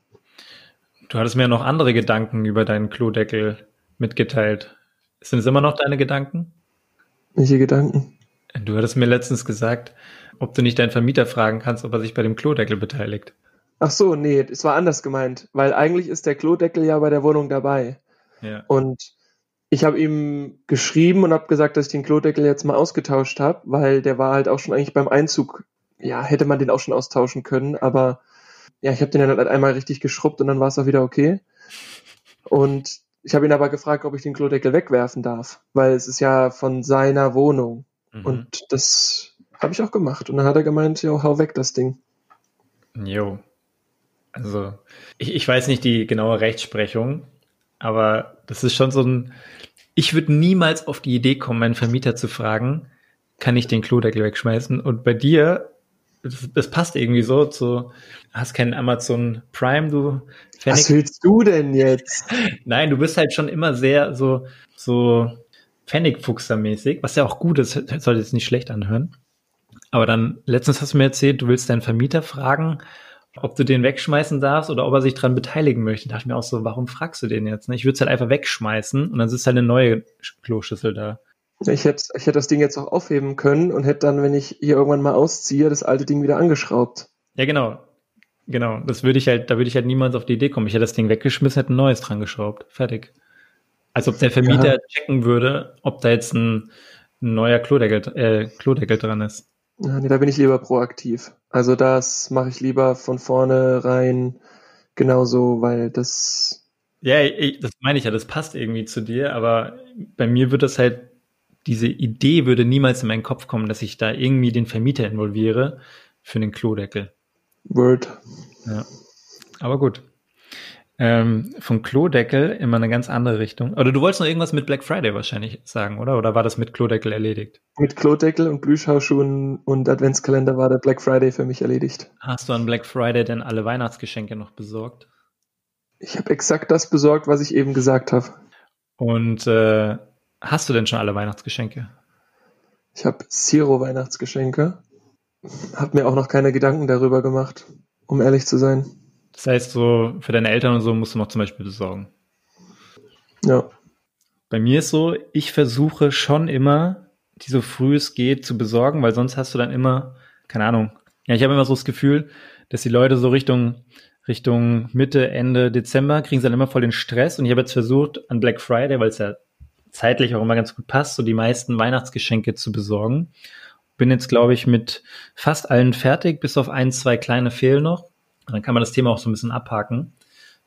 Du hattest mir noch andere Gedanken über deinen Klodeckel mitgeteilt. Sind es immer noch deine Gedanken?
Welche Gedanken?
Du hattest mir letztens gesagt, ob du nicht deinen Vermieter fragen kannst, ob er sich bei dem Klodeckel beteiligt.
Ach so, nee, es war anders gemeint, weil eigentlich ist der Klodeckel ja bei der Wohnung dabei.
Ja.
Und ich habe ihm geschrieben und habe gesagt, dass ich den Klodeckel jetzt mal ausgetauscht habe, weil der war halt auch schon eigentlich beim Einzug, ja, hätte man den auch schon austauschen können, aber ja, ich habe den dann halt einmal richtig geschrubbt und dann war es auch wieder okay. Und ich habe ihn aber gefragt, ob ich den Klodeckel wegwerfen darf, weil es ist ja von seiner Wohnung. Mhm. Und das habe ich auch gemacht. Und dann hat er gemeint, ja, hau weg das Ding.
Jo. Also, ich, ich weiß nicht die genaue Rechtsprechung, aber das ist schon so ein, ich würde niemals auf die Idee kommen, meinen Vermieter zu fragen, kann ich den Klodeckel wegschmeißen? Und bei dir, das, das passt irgendwie so zu, hast keinen Amazon Prime, du
Pfennig. Was willst du denn jetzt?
Nein, du bist halt schon immer sehr so, so Pfennigfuchser-mäßig, was ja auch gut ist, sollte jetzt nicht schlecht anhören. Aber dann, letztens hast du mir erzählt, du willst deinen Vermieter fragen, ob du den wegschmeißen darfst oder ob er sich dran beteiligen möchte. Da dachte ich mir auch so, warum fragst du den jetzt? Ne? Ich würde es halt einfach wegschmeißen und dann ist halt eine neue Kloschüssel da.
Ich hätte, ich hätte das Ding jetzt auch aufheben können und hätte dann, wenn ich hier irgendwann mal ausziehe, das alte Ding wieder angeschraubt.
Ja, genau. Genau. Das würde ich halt, da würde ich halt niemals auf die Idee kommen. Ich hätte das Ding weggeschmissen, hätte ein neues dran geschraubt. Fertig. Als ob der Vermieter ja. checken würde, ob da jetzt ein, ein neuer Klodeckel, äh, Klodeckel dran ist.
Ja, nee, da bin ich lieber proaktiv. Also das mache ich lieber von vorne rein genauso, weil das.
Ja, ich, das meine ich ja, das passt irgendwie zu dir, aber bei mir wird das halt, diese Idee würde niemals in meinen Kopf kommen, dass ich da irgendwie den Vermieter involviere für den Klodeckel.
Word.
Ja. Aber gut. Ähm, vom Klodeckel immer eine ganz andere Richtung. Oder du wolltest noch irgendwas mit Black Friday wahrscheinlich sagen, oder? Oder war das mit Klodeckel erledigt?
Mit Klodeckel und Plüschhausschuhen und Adventskalender war der Black Friday für mich erledigt.
Hast du an Black Friday denn alle Weihnachtsgeschenke noch besorgt?
Ich habe exakt das besorgt, was ich eben gesagt habe.
Und äh, hast du denn schon alle Weihnachtsgeschenke?
Ich habe Zero Weihnachtsgeschenke. Hab mir auch noch keine Gedanken darüber gemacht, um ehrlich zu sein.
Das heißt, so für deine Eltern und so musst du noch zum Beispiel besorgen.
Ja.
Bei mir ist so, ich versuche schon immer, die so früh es geht zu besorgen, weil sonst hast du dann immer, keine Ahnung. Ja, ich habe immer so das Gefühl, dass die Leute so Richtung, Richtung Mitte, Ende Dezember kriegen sie dann immer voll den Stress. Und ich habe jetzt versucht, an Black Friday, weil es ja zeitlich auch immer ganz gut passt, so die meisten Weihnachtsgeschenke zu besorgen. Bin jetzt, glaube ich, mit fast allen fertig, bis auf ein, zwei kleine fehlen noch. Dann kann man das Thema auch so ein bisschen abhaken,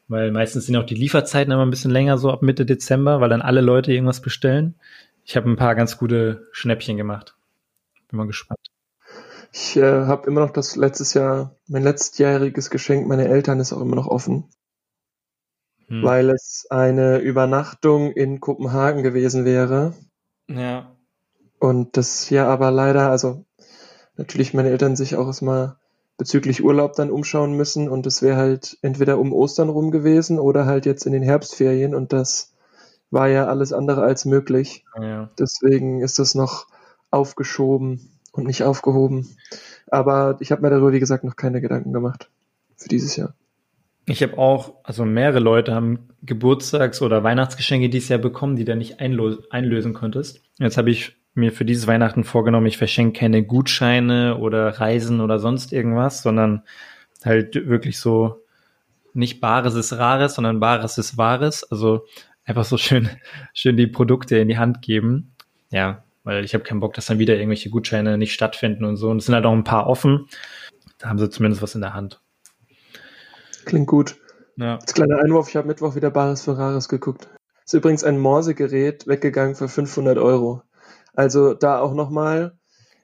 weil meistens sind auch die Lieferzeiten immer ein bisschen länger, so ab Mitte Dezember, weil dann alle Leute irgendwas bestellen. Ich habe ein paar ganz gute Schnäppchen gemacht. Bin mal gespannt.
Ich äh, habe immer noch das letztes Jahr, mein letztjähriges Geschenk meiner Eltern ist auch immer noch offen. Hm. Weil es eine Übernachtung in Kopenhagen gewesen wäre.
Ja.
Und das ja aber leider, also natürlich meine Eltern sich auch erstmal bezüglich Urlaub dann umschauen müssen und es wäre halt entweder um Ostern rum gewesen oder halt jetzt in den Herbstferien und das war ja alles andere als möglich.
Ja.
Deswegen ist das noch aufgeschoben und nicht aufgehoben. Aber ich habe mir darüber, wie gesagt, noch keine Gedanken gemacht für dieses Jahr.
Ich habe auch, also mehrere Leute haben Geburtstags- oder Weihnachtsgeschenke dieses Jahr bekommen, die du nicht einlösen konntest. Jetzt habe ich mir für dieses Weihnachten vorgenommen, ich verschenke keine Gutscheine oder Reisen oder sonst irgendwas, sondern halt wirklich so nicht Bares ist Rares, sondern Bares ist Wahres. Also einfach so schön, schön die Produkte in die Hand geben. Ja, weil ich habe keinen Bock, dass dann wieder irgendwelche Gutscheine nicht stattfinden und so. Und es sind halt auch ein paar offen. Da haben sie zumindest was in der Hand.
Klingt gut. Ja. Als kleiner Einwurf, ich habe Mittwoch wieder Bares für Rares geguckt. Ist übrigens ein Morsegerät weggegangen für 500 Euro. Also da auch nochmal,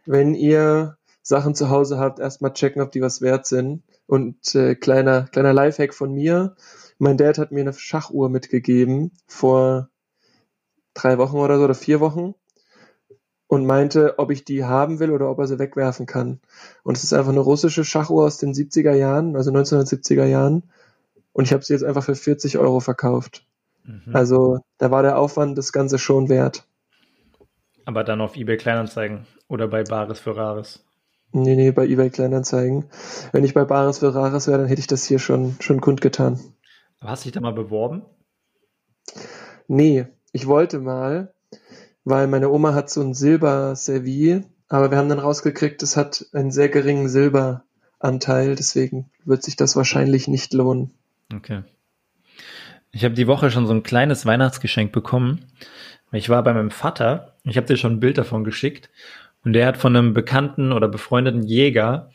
wenn ihr Sachen zu Hause habt, erstmal checken, ob die was wert sind. Und äh, kleiner, kleiner Lifehack von mir. Mein Dad hat mir eine Schachuhr mitgegeben vor drei Wochen oder so oder vier Wochen und meinte, ob ich die haben will oder ob er sie wegwerfen kann. Und es ist einfach eine russische Schachuhr aus den 70er Jahren, also 1970er Jahren. Und ich habe sie jetzt einfach für 40 Euro verkauft. Mhm. Also da war der Aufwand das Ganze schon wert.
Aber dann auf eBay Kleinanzeigen oder bei Bares für Rares?
Nee, nee, bei eBay Kleinanzeigen. Wenn ich bei Bares für Rares wäre, dann hätte ich das hier schon, schon kundgetan.
Aber hast du dich da mal beworben?
Nee, ich wollte mal, weil meine Oma hat so ein Silber-Servier, aber wir haben dann rausgekriegt, es hat einen sehr geringen Silberanteil, deswegen wird sich das wahrscheinlich nicht lohnen.
Okay. Ich habe die Woche schon so ein kleines Weihnachtsgeschenk bekommen. Ich war bei meinem Vater, ich habe dir schon ein Bild davon geschickt, und der hat von einem bekannten oder befreundeten Jäger,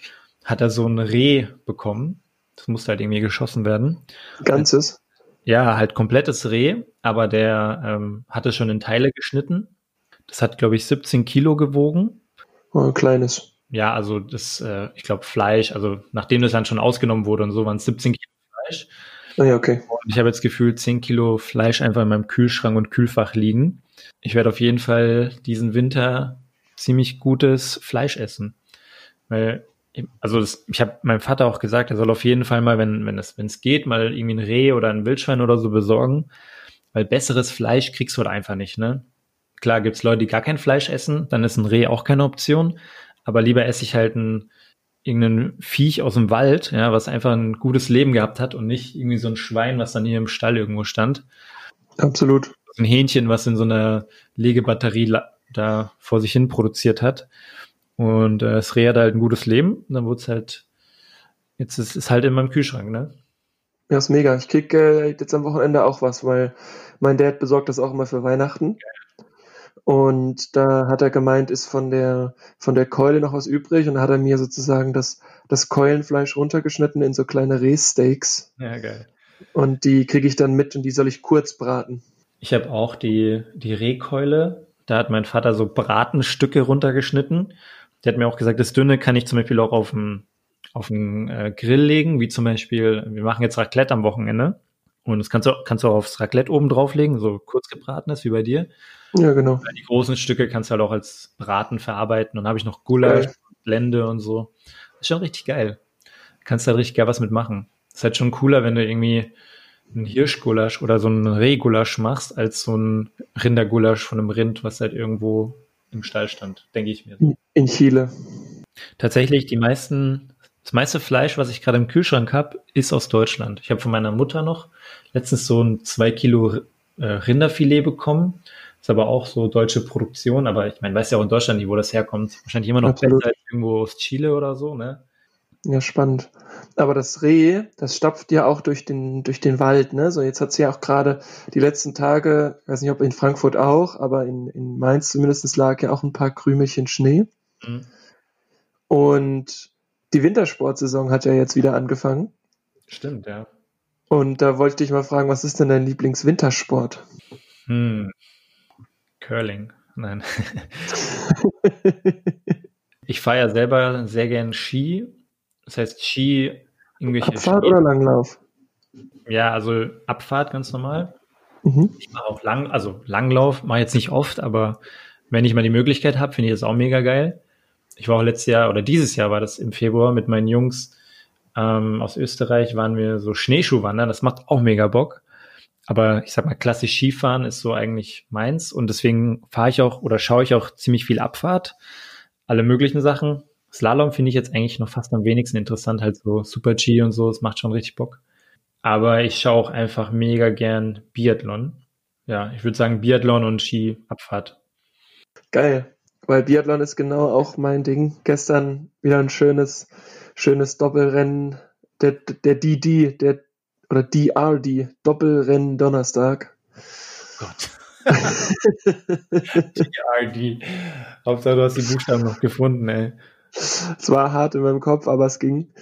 hat er so ein Reh bekommen. Das musste halt irgendwie geschossen werden.
Ganzes?
Ja, halt komplettes Reh, aber der ähm, hatte schon in Teile geschnitten. Das hat, glaube ich, 17 Kilo gewogen.
Oh, ein kleines.
Ja, also das, äh, ich glaube, Fleisch, also nachdem das dann schon ausgenommen wurde und so, waren es 17 Kilo Fleisch.
Ah, ja, okay.
Und ich habe jetzt gefühlt 10 Kilo Fleisch einfach in meinem Kühlschrank und Kühlfach liegen. Ich werde auf jeden Fall diesen Winter ziemlich gutes Fleisch essen. Weil, also das, ich habe meinem Vater auch gesagt, er soll auf jeden Fall mal, wenn, wenn es, wenn es geht, mal irgendwie ein Reh oder ein Wildschwein oder so besorgen. Weil besseres Fleisch kriegst du halt einfach nicht, ne? Klar gibt's Leute, die gar kein Fleisch essen, dann ist ein Reh auch keine Option. Aber lieber esse ich halt ein irgendein Viech aus dem Wald, ja, was einfach ein gutes Leben gehabt hat und nicht irgendwie so ein Schwein, was dann hier im Stall irgendwo stand.
Absolut.
Ein Hähnchen, was in so einer Legebatterie da vor sich hin produziert hat. Und äh, das Reh hat halt ein gutes Leben. Und dann wurde es halt, jetzt ist es halt in meinem Kühlschrank, ne?
Ja, ist mega. Ich krieg äh, jetzt am Wochenende auch was, weil mein Dad besorgt das auch immer für Weihnachten. Und da hat er gemeint, ist von der, von der Keule noch was übrig. Und da hat er mir sozusagen das, das Keulenfleisch runtergeschnitten in so kleine Rehsteaks.
Ja, geil.
Und die kriege ich dann mit und die soll ich kurz braten.
Ich habe auch die, die Rehkeule. Da hat mein Vater so Bratenstücke runtergeschnitten. Der hat mir auch gesagt, das Dünne kann ich zum Beispiel auch auf den, auf den äh, Grill legen, wie zum Beispiel, wir machen jetzt Raclette am Wochenende. Und das kannst du, kannst du auch aufs Raclette oben drauflegen, so kurz gebratenes wie bei dir.
Ja, genau.
Die großen Stücke kannst du halt auch als Braten verarbeiten. Und dann habe ich noch Gulasch. Blende und so. Das ist schon richtig geil. Kannst da halt richtig geil was mitmachen. Ist halt schon cooler, wenn du irgendwie ein Hirschgulasch oder so ein Rehgulasch machst, als so ein Rindergulasch von einem Rind, was halt irgendwo im Stall stand, denke ich mir.
In Chile.
Tatsächlich, die meisten, das meiste Fleisch, was ich gerade im Kühlschrank habe, ist aus Deutschland. Ich habe von meiner Mutter noch letztens so ein zwei Kilo äh, Rinderfilet bekommen. Ist aber auch so deutsche Produktion, aber ich meine, weiß ja auch in Deutschland nicht, wo das herkommt. Wahrscheinlich immer noch Absolut. besser als irgendwo aus Chile oder so, ne?
Ja, spannend. Aber das Reh, das stapft ja auch durch den, durch den Wald, ne? So, jetzt hat sie ja auch gerade die letzten Tage, weiß nicht, ob in Frankfurt auch, aber in, in Mainz zumindest lag ja auch ein paar Krümelchen Schnee. Mhm. Und die Wintersportsaison hat ja jetzt wieder angefangen.
Stimmt, ja.
Und da wollte ich dich mal fragen, was ist denn dein Lieblingswintersport?
Hm. Curling. Nein. ich fahre ja selber sehr gern Ski. Das heißt Ski,
irgendwelche Abfahrt Ski. oder Langlauf?
Ja, also Abfahrt ganz normal. Mhm. Ich mache auch Lang, also Langlauf, mache jetzt nicht oft, aber wenn ich mal die Möglichkeit habe, finde ich das auch mega geil. Ich war auch letztes Jahr oder dieses Jahr war das im Februar mit meinen Jungs ähm, aus Österreich waren wir so Schneeschuhwandern. Das macht auch mega Bock. Aber ich sag mal, klassisch Skifahren ist so eigentlich meins und deswegen fahre ich auch oder schaue ich auch ziemlich viel Abfahrt. Alle möglichen Sachen. Slalom finde ich jetzt eigentlich noch fast am wenigsten interessant, halt so Super G und so, es macht schon richtig Bock. Aber ich schaue auch einfach mega gern Biathlon. Ja, ich würde sagen Biathlon und Ski-Abfahrt.
Geil, weil Biathlon ist genau auch mein Ding. Gestern wieder ein schönes, schönes Doppelrennen, der, der DD, der oder DRD, Doppelrennen Donnerstag.
Gott. DRD. Hauptsache, du hast die Buchstaben noch gefunden, ey.
Es war hart in meinem Kopf, aber es ging.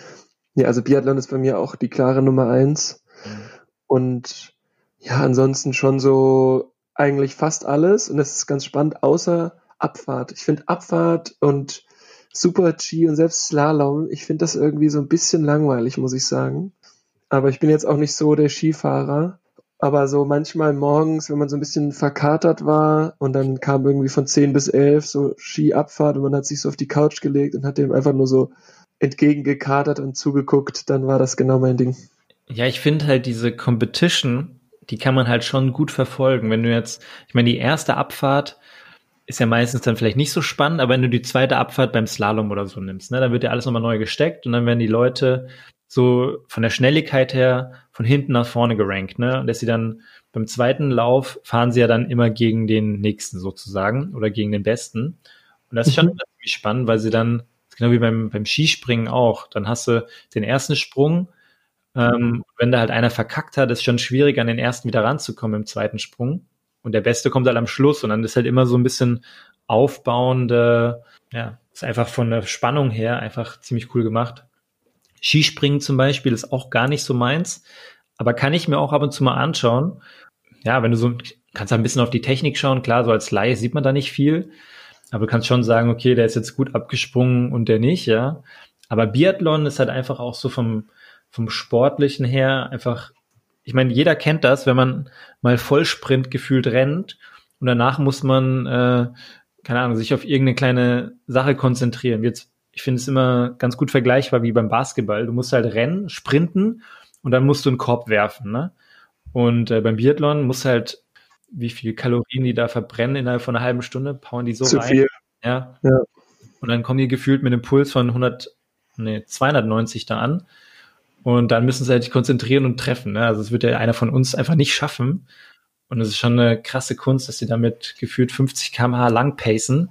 Ja, also Biathlon ist bei mir auch die klare Nummer eins. Mhm. Und ja, ansonsten schon so eigentlich fast alles. Und das ist ganz spannend, außer Abfahrt. Ich finde Abfahrt und Super G und selbst Slalom, ich finde das irgendwie so ein bisschen langweilig, muss ich sagen. Aber ich bin jetzt auch nicht so der Skifahrer. Aber so manchmal morgens, wenn man so ein bisschen verkatert war und dann kam irgendwie von 10 bis 11 so Skiabfahrt und man hat sich so auf die Couch gelegt und hat dem einfach nur so entgegengekatert und zugeguckt, dann war das genau mein Ding.
Ja, ich finde halt diese Competition, die kann man halt schon gut verfolgen. Wenn du jetzt, ich meine, die erste Abfahrt ist ja meistens dann vielleicht nicht so spannend, aber wenn du die zweite Abfahrt beim Slalom oder so nimmst, ne, dann wird ja alles nochmal neu gesteckt und dann werden die Leute so von der Schnelligkeit her von hinten nach vorne gerankt, ne? Und dass sie dann beim zweiten Lauf fahren sie ja dann immer gegen den nächsten sozusagen oder gegen den besten. Und das ist schon mhm. ziemlich spannend, weil sie dann, genau wie beim, beim Skispringen auch, dann hast du den ersten Sprung, ähm, wenn da halt einer verkackt hat, ist schon schwierig, an den ersten wieder ranzukommen im zweiten Sprung. Und der Beste kommt halt am Schluss und dann ist halt immer so ein bisschen aufbauende, ja, ist einfach von der Spannung her einfach ziemlich cool gemacht. Skispringen zum Beispiel ist auch gar nicht so meins. aber kann ich mir auch ab und zu mal anschauen. Ja, wenn du so, kannst ein bisschen auf die Technik schauen, klar, so als Laie sieht man da nicht viel, aber du kannst schon sagen, okay, der ist jetzt gut abgesprungen und der nicht, ja. Aber Biathlon ist halt einfach auch so vom, vom Sportlichen her einfach, ich meine, jeder kennt das, wenn man mal Vollsprint gefühlt rennt und danach muss man, äh, keine Ahnung, sich auf irgendeine kleine Sache konzentrieren. Jetzt, ich finde es immer ganz gut vergleichbar wie beim Basketball. Du musst halt rennen, sprinten und dann musst du einen Korb werfen, ne? Und äh, beim Biathlon musst halt, wie viel Kalorien die da verbrennen innerhalb von einer halben Stunde, powern die so
Zu
rein.
viel.
Ja.
Ja.
Und dann kommen die gefühlt mit einem Puls von 100, nee, 290 da an. Und dann müssen sie halt sich konzentrieren und treffen. Ne? Also es wird ja einer von uns einfach nicht schaffen. Und es ist schon eine krasse Kunst, dass sie damit gefühlt 50 km/h lang pacen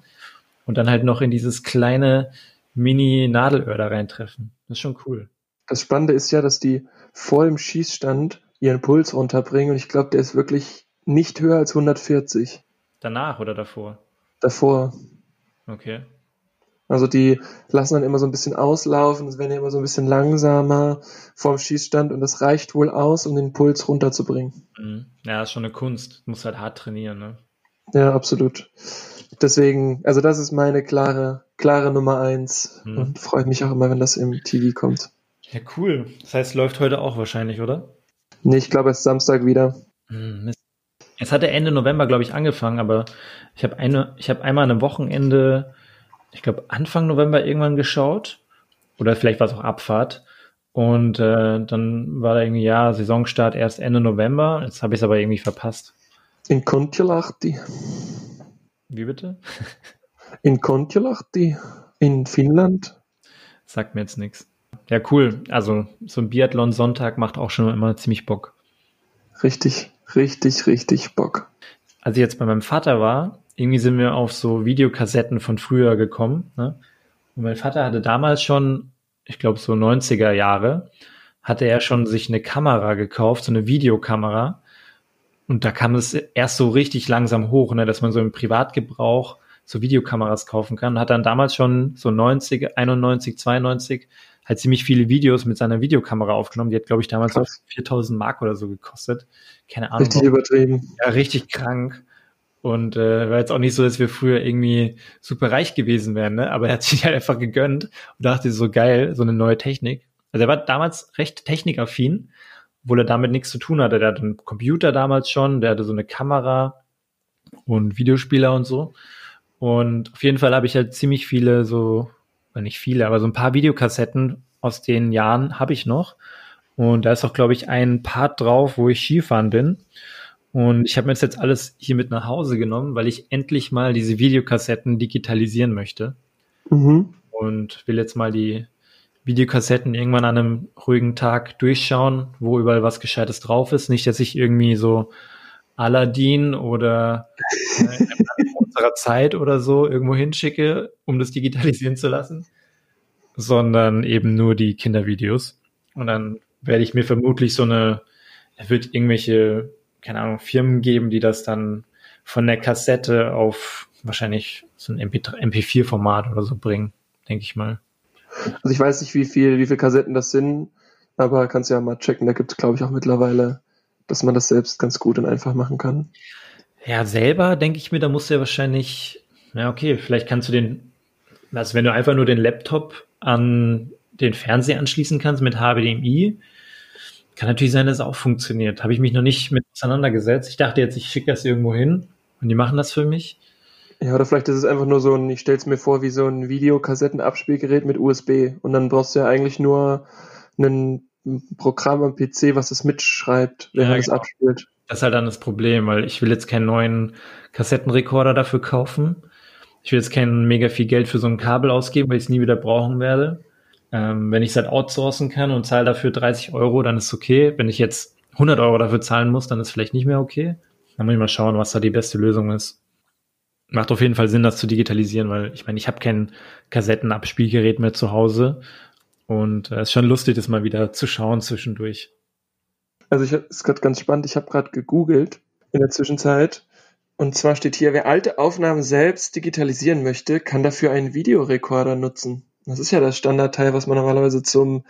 und dann halt noch in dieses kleine Mini-Nadelöhr da reintreffen. Das ist schon cool.
Das Spannende ist ja, dass die vor dem Schießstand ihren Puls runterbringen und ich glaube, der ist wirklich nicht höher als 140
Danach oder davor?
davor.
Okay.
Also die lassen dann immer so ein bisschen auslaufen, es werden ja immer so ein bisschen langsamer vorm Schießstand und das reicht wohl aus, um den Puls runterzubringen.
Mhm. Ja, ist schon eine Kunst. Du musst halt hart trainieren, ne?
Ja, absolut. Deswegen, also das ist meine klare, klare Nummer eins
Mhm.
und freut mich auch immer, wenn das im TV kommt.
Ja, cool. Das heißt, läuft heute auch wahrscheinlich, oder?
Nee, ich glaube, es ist Samstag wieder.
Hm, Mist. Es hatte Ende November, glaube ich, angefangen, aber ich habe eine, ich habe einmal an einem Wochenende, ich glaube Anfang November irgendwann geschaut oder vielleicht war es auch Abfahrt und äh, dann war da irgendwie ja Saisonstart erst Ende November. Jetzt habe ich es aber irgendwie verpasst.
In Kontiolahti.
Wie bitte?
In Kontiolahti. In Finnland.
Sagt mir jetzt nichts. Ja, cool. Also so ein Biathlon Sonntag macht auch schon immer ziemlich Bock.
Richtig, richtig, richtig Bock.
als ich jetzt bei meinem Vater war, irgendwie sind wir auf so Videokassetten von früher gekommen. Ne? Und mein Vater hatte damals schon, ich glaube so 90er Jahre, hatte er schon sich eine Kamera gekauft, so eine Videokamera. Und da kam es erst so richtig langsam hoch, ne, dass man so im Privatgebrauch so Videokameras kaufen kann. Und hat dann damals schon so 90, 91, 92 halt ziemlich viele Videos mit seiner Videokamera aufgenommen. Die hat, glaube ich, damals so
Krass.
4000 Mark oder so gekostet. Keine Ahnung.
Richtig übertrieben.
Ja, richtig krank. Und äh, war jetzt auch nicht so, dass wir früher irgendwie super reich gewesen wären, ne? Aber er hat sich halt einfach gegönnt und dachte so geil, so eine neue Technik. Also er war damals recht technikaffin, obwohl er damit nichts zu tun hatte. Der hatte einen Computer damals schon, der hatte so eine Kamera und Videospieler und so. Und auf jeden Fall habe ich halt ziemlich viele so, nicht viele, aber so ein paar Videokassetten aus den Jahren habe ich noch. Und da ist auch, glaube ich, ein Part drauf, wo ich Skifahren bin. Und ich habe mir das jetzt alles hier mit nach Hause genommen, weil ich endlich mal diese Videokassetten digitalisieren möchte.
Mhm.
Und will jetzt mal die Videokassetten irgendwann an einem ruhigen Tag durchschauen, wo überall was Gescheites drauf ist. Nicht, dass ich irgendwie so Aladdin oder äh, unserer Zeit oder so irgendwo hinschicke, um das digitalisieren zu lassen, sondern eben nur die Kindervideos. Und dann werde ich mir vermutlich so eine, wird irgendwelche, keine Ahnung, Firmen geben, die das dann von der Kassette auf wahrscheinlich so ein MP4-Format oder so bringen, denke ich mal.
Also ich weiß nicht, wie viel, wie viele Kassetten das sind, aber kannst ja mal checken. Da gibt es, glaube ich, auch mittlerweile, dass man das selbst ganz gut und einfach machen kann.
Ja, selber denke ich mir, da musst du ja wahrscheinlich, ja, okay, vielleicht kannst du den, also wenn du einfach nur den Laptop an den Fernseher anschließen kannst mit HDMI, kann natürlich sein, dass es auch funktioniert. Habe ich mich noch nicht mit auseinandergesetzt. Ich dachte jetzt, ich schicke das irgendwo hin und die machen das für mich.
Ja, oder vielleicht ist es einfach nur so ein, ich stelle es mir vor, wie so ein Videokassettenabspielgerät mit USB. Und dann brauchst du ja eigentlich nur ein Programm am PC, was das mitschreibt, wenn
Ja,
man das
genau.
abspielt.
Das ist halt dann das Problem, weil ich will jetzt keinen neuen Kassettenrekorder dafür kaufen. Ich will jetzt kein mega viel Geld für so ein Kabel ausgeben, weil ich es nie wieder brauchen werde. Ähm, wenn ich es halt outsourcen kann und zahle dafür 30 Euro, dann ist es okay. Wenn ich jetzt 100 Euro dafür zahlen muss, dann ist es vielleicht nicht mehr okay. Dann muss ich mal schauen, was da die beste Lösung ist. Macht auf jeden Fall Sinn, das zu digitalisieren, weil ich meine, ich habe kein Kassettenabspielgerät mehr zu Hause. Und es äh, ist schon lustig, das mal wieder zu schauen zwischendurch.
Also ich ist gerade ganz spannend, ich habe gerade gegoogelt in der Zwischenzeit. Und zwar steht hier, wer alte Aufnahmen selbst digitalisieren möchte, kann dafür einen Videorekorder nutzen. Das ist ja das Standardteil, was man normalerweise zum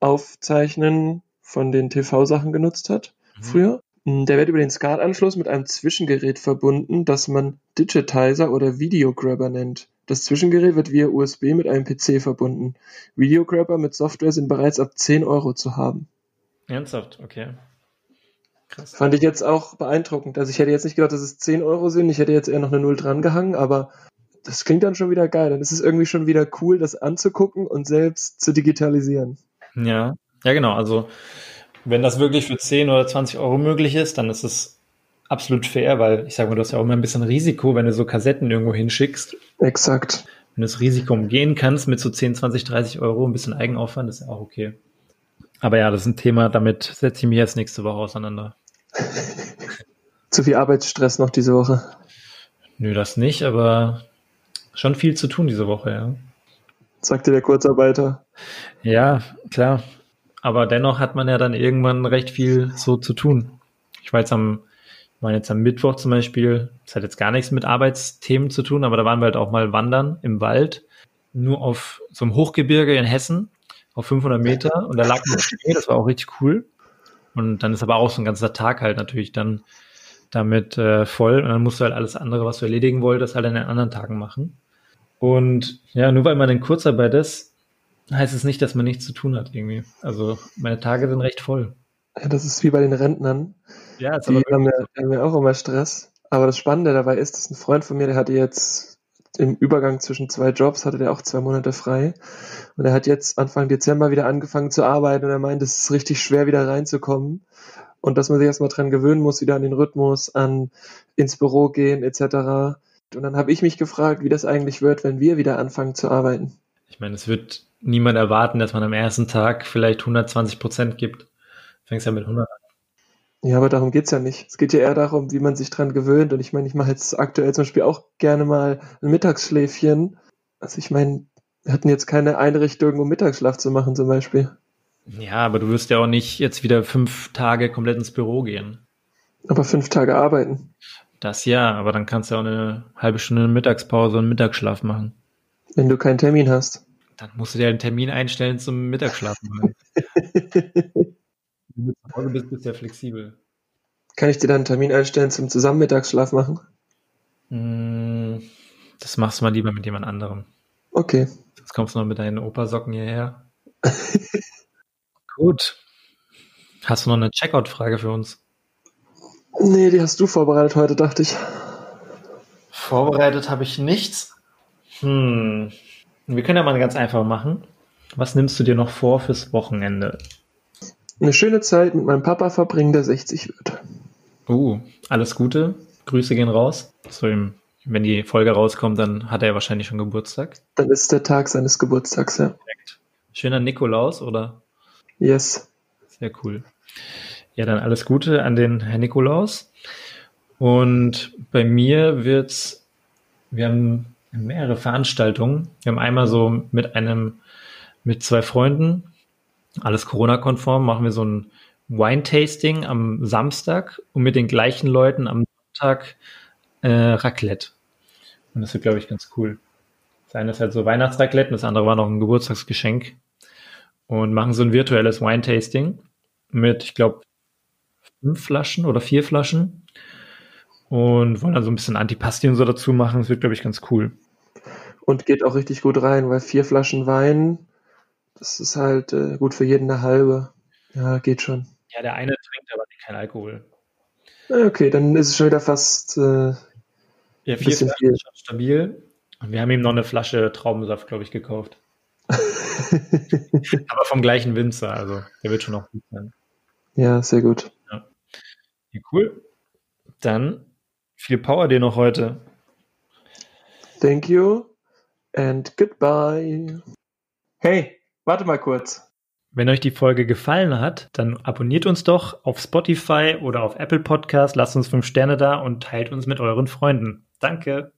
Aufzeichnen von den TV-Sachen genutzt hat
Mhm.
früher. Mm, Der wird über den SCART-Anschluss mit einem Zwischengerät verbunden, das man Digitizer oder Videograbber nennt. Das Zwischengerät wird via USB mit einem PC verbunden. Videograbber mit Software sind bereits ab 10 Euro zu haben.
Ernsthaft, okay. Krass.
Fand ich jetzt auch beeindruckend. Also ich hätte jetzt nicht gedacht, dass es 10 Euro sind. Ich hätte jetzt eher noch eine Null dran gehangen, aber das klingt dann schon wieder geil. Dann ist es irgendwie schon wieder cool, das anzugucken und selbst zu digitalisieren.
Ja, ja, genau. Also, wenn das wirklich für 10 oder 20 Euro möglich ist, dann ist es absolut fair, weil ich sage mal, du hast ja auch immer ein bisschen Risiko, wenn du so Kassetten irgendwo hinschickst.
Exakt.
Wenn du das Risiko umgehen kannst mit so 10, 20, 30 Euro, ein bisschen Eigenaufwand, ist ja auch okay. Aber ja, das ist ein Thema, damit setze ich mich jetzt nächste Woche auseinander.
Zu viel Arbeitsstress noch diese Woche.
Nö, das nicht, aber schon viel zu tun diese Woche, ja.
Sagte der Kurzarbeiter.
Ja, klar. Aber dennoch hat man ja dann irgendwann recht viel so zu tun. Ich war jetzt am, ich war jetzt am Mittwoch zum Beispiel, das hat jetzt gar nichts mit Arbeitsthemen zu tun, aber da waren wir halt auch mal wandern im Wald, nur auf so einem Hochgebirge in Hessen, auf 500 Meter und da lag noch Schnee, das war auch richtig cool. Und dann ist aber auch so ein ganzer Tag halt natürlich dann damit äh, voll und dann musst du halt alles andere, was du erledigen wolltest, halt an den anderen Tagen machen. Und ja, nur weil man in Kurzarbeit ist, heißt es nicht, dass man nichts zu tun hat irgendwie. Also meine Tage sind recht voll.
Ja, das ist wie bei den Rentnern.
Ja, ist
Die haben ja, haben ja auch immer Stress. Aber das Spannende dabei ist, dass ein Freund von mir, der hatte jetzt im Übergang zwischen zwei Jobs, hatte der auch zwei Monate frei. Und er hat jetzt Anfang Dezember wieder angefangen zu arbeiten und er meint, es ist richtig schwer, wieder reinzukommen. Und dass man sich erstmal dran gewöhnen muss, wieder an den Rhythmus, an ins Büro gehen, etc. Und dann habe ich mich gefragt, wie das eigentlich wird, wenn wir wieder anfangen zu arbeiten.
ich meine, es wird niemand erwarten, dass man am ersten Tag vielleicht 120 Prozent gibt. Fängst ja mit 100 an.
Ja, aber darum geht's ja nicht. Es geht ja eher darum, wie man sich dran gewöhnt. Und ich meine, ich mache jetzt aktuell zum Beispiel auch gerne mal ein Mittagsschläfchen. Also ich meine, wir hatten jetzt keine Einrichtung, um Mittagsschlaf zu machen zum Beispiel.
Ja, aber du wirst ja auch nicht jetzt wieder fünf Tage komplett ins Büro gehen.
Aber fünf Tage arbeiten.
Das ja, aber dann kannst du auch eine halbe Stunde Mittagspause und Mittagsschlaf machen.
Wenn du keinen Termin hast.
Dann musst du dir einen Termin einstellen zum Mittagsschlaf machen. Wenn du zu Hause bist, bist du ja flexibel.
Kann ich dir dann einen Termin einstellen zum zusammen Mittagsschlaf machen?
Mm, Das machst du mal lieber mit jemand anderem.
Okay.
Jetzt kommst du noch mit deinen Opersocken hierher. Gut. Hast du noch eine Checkout-Frage für uns?
Nee, die hast du vorbereitet heute, dachte ich.
Vorbereitet habe ich nichts. Hm. Wir können ja mal ganz einfach machen. Was nimmst du dir noch vor fürs Wochenende?
Eine schöne Zeit mit meinem Papa verbringen, der 60 wird.
Uh, alles Gute. Grüße gehen raus. So im, wenn die Folge rauskommt, dann hat er ja wahrscheinlich schon Geburtstag.
Dann ist der Tag seines Geburtstags, ja.
Schöner Nikolaus, oder?
Yes.
Sehr cool. Ja, dann alles Gute an den Herrn Nikolaus. Und bei mir wird's, wir haben mehrere Veranstaltungen. Wir haben einmal so mit einem, mit zwei Freunden, alles Corona-konform, machen wir so ein Wine-Tasting am Samstag und mit den gleichen Leuten am Sonntag äh, Raclette. Und das wird, glaube ich, ganz cool. Das eine ist halt so Weihnachtsraclette und das andere war noch ein Geburtstagsgeschenk. Und machen so ein virtuelles Wine-Tasting mit, ich glaube, fünf Flaschen oder vier Flaschen. Und wollen dann so ein bisschen Antipasti und so dazu machen. Das wird, glaube ich, ganz cool.
Und geht auch richtig gut rein, weil vier Flaschen Wein, das ist halt äh, gut für jeden eine halbe. Ja, geht schon.
Ja, der eine trinkt aber kein Alkohol.
Okay, dann ist es schon wieder fast. Äh,
Ja, vier
Bisschen
Flaschen
viel.
schon stabil. Und wir haben ihm noch eine Flasche Traubensaft, glaube ich, gekauft. Aber vom gleichen Winzer, also der wird schon noch gut sein.
ja, sehr gut.
Ja, cool. Dann viel Power dir noch heute.
Thank you and goodbye. Hey, warte mal kurz.
Wenn euch die Folge gefallen hat, dann abonniert uns doch auf Spotify oder auf Apple Podcast, lasst uns fünf Sterne da und teilt uns mit euren Freunden. Danke.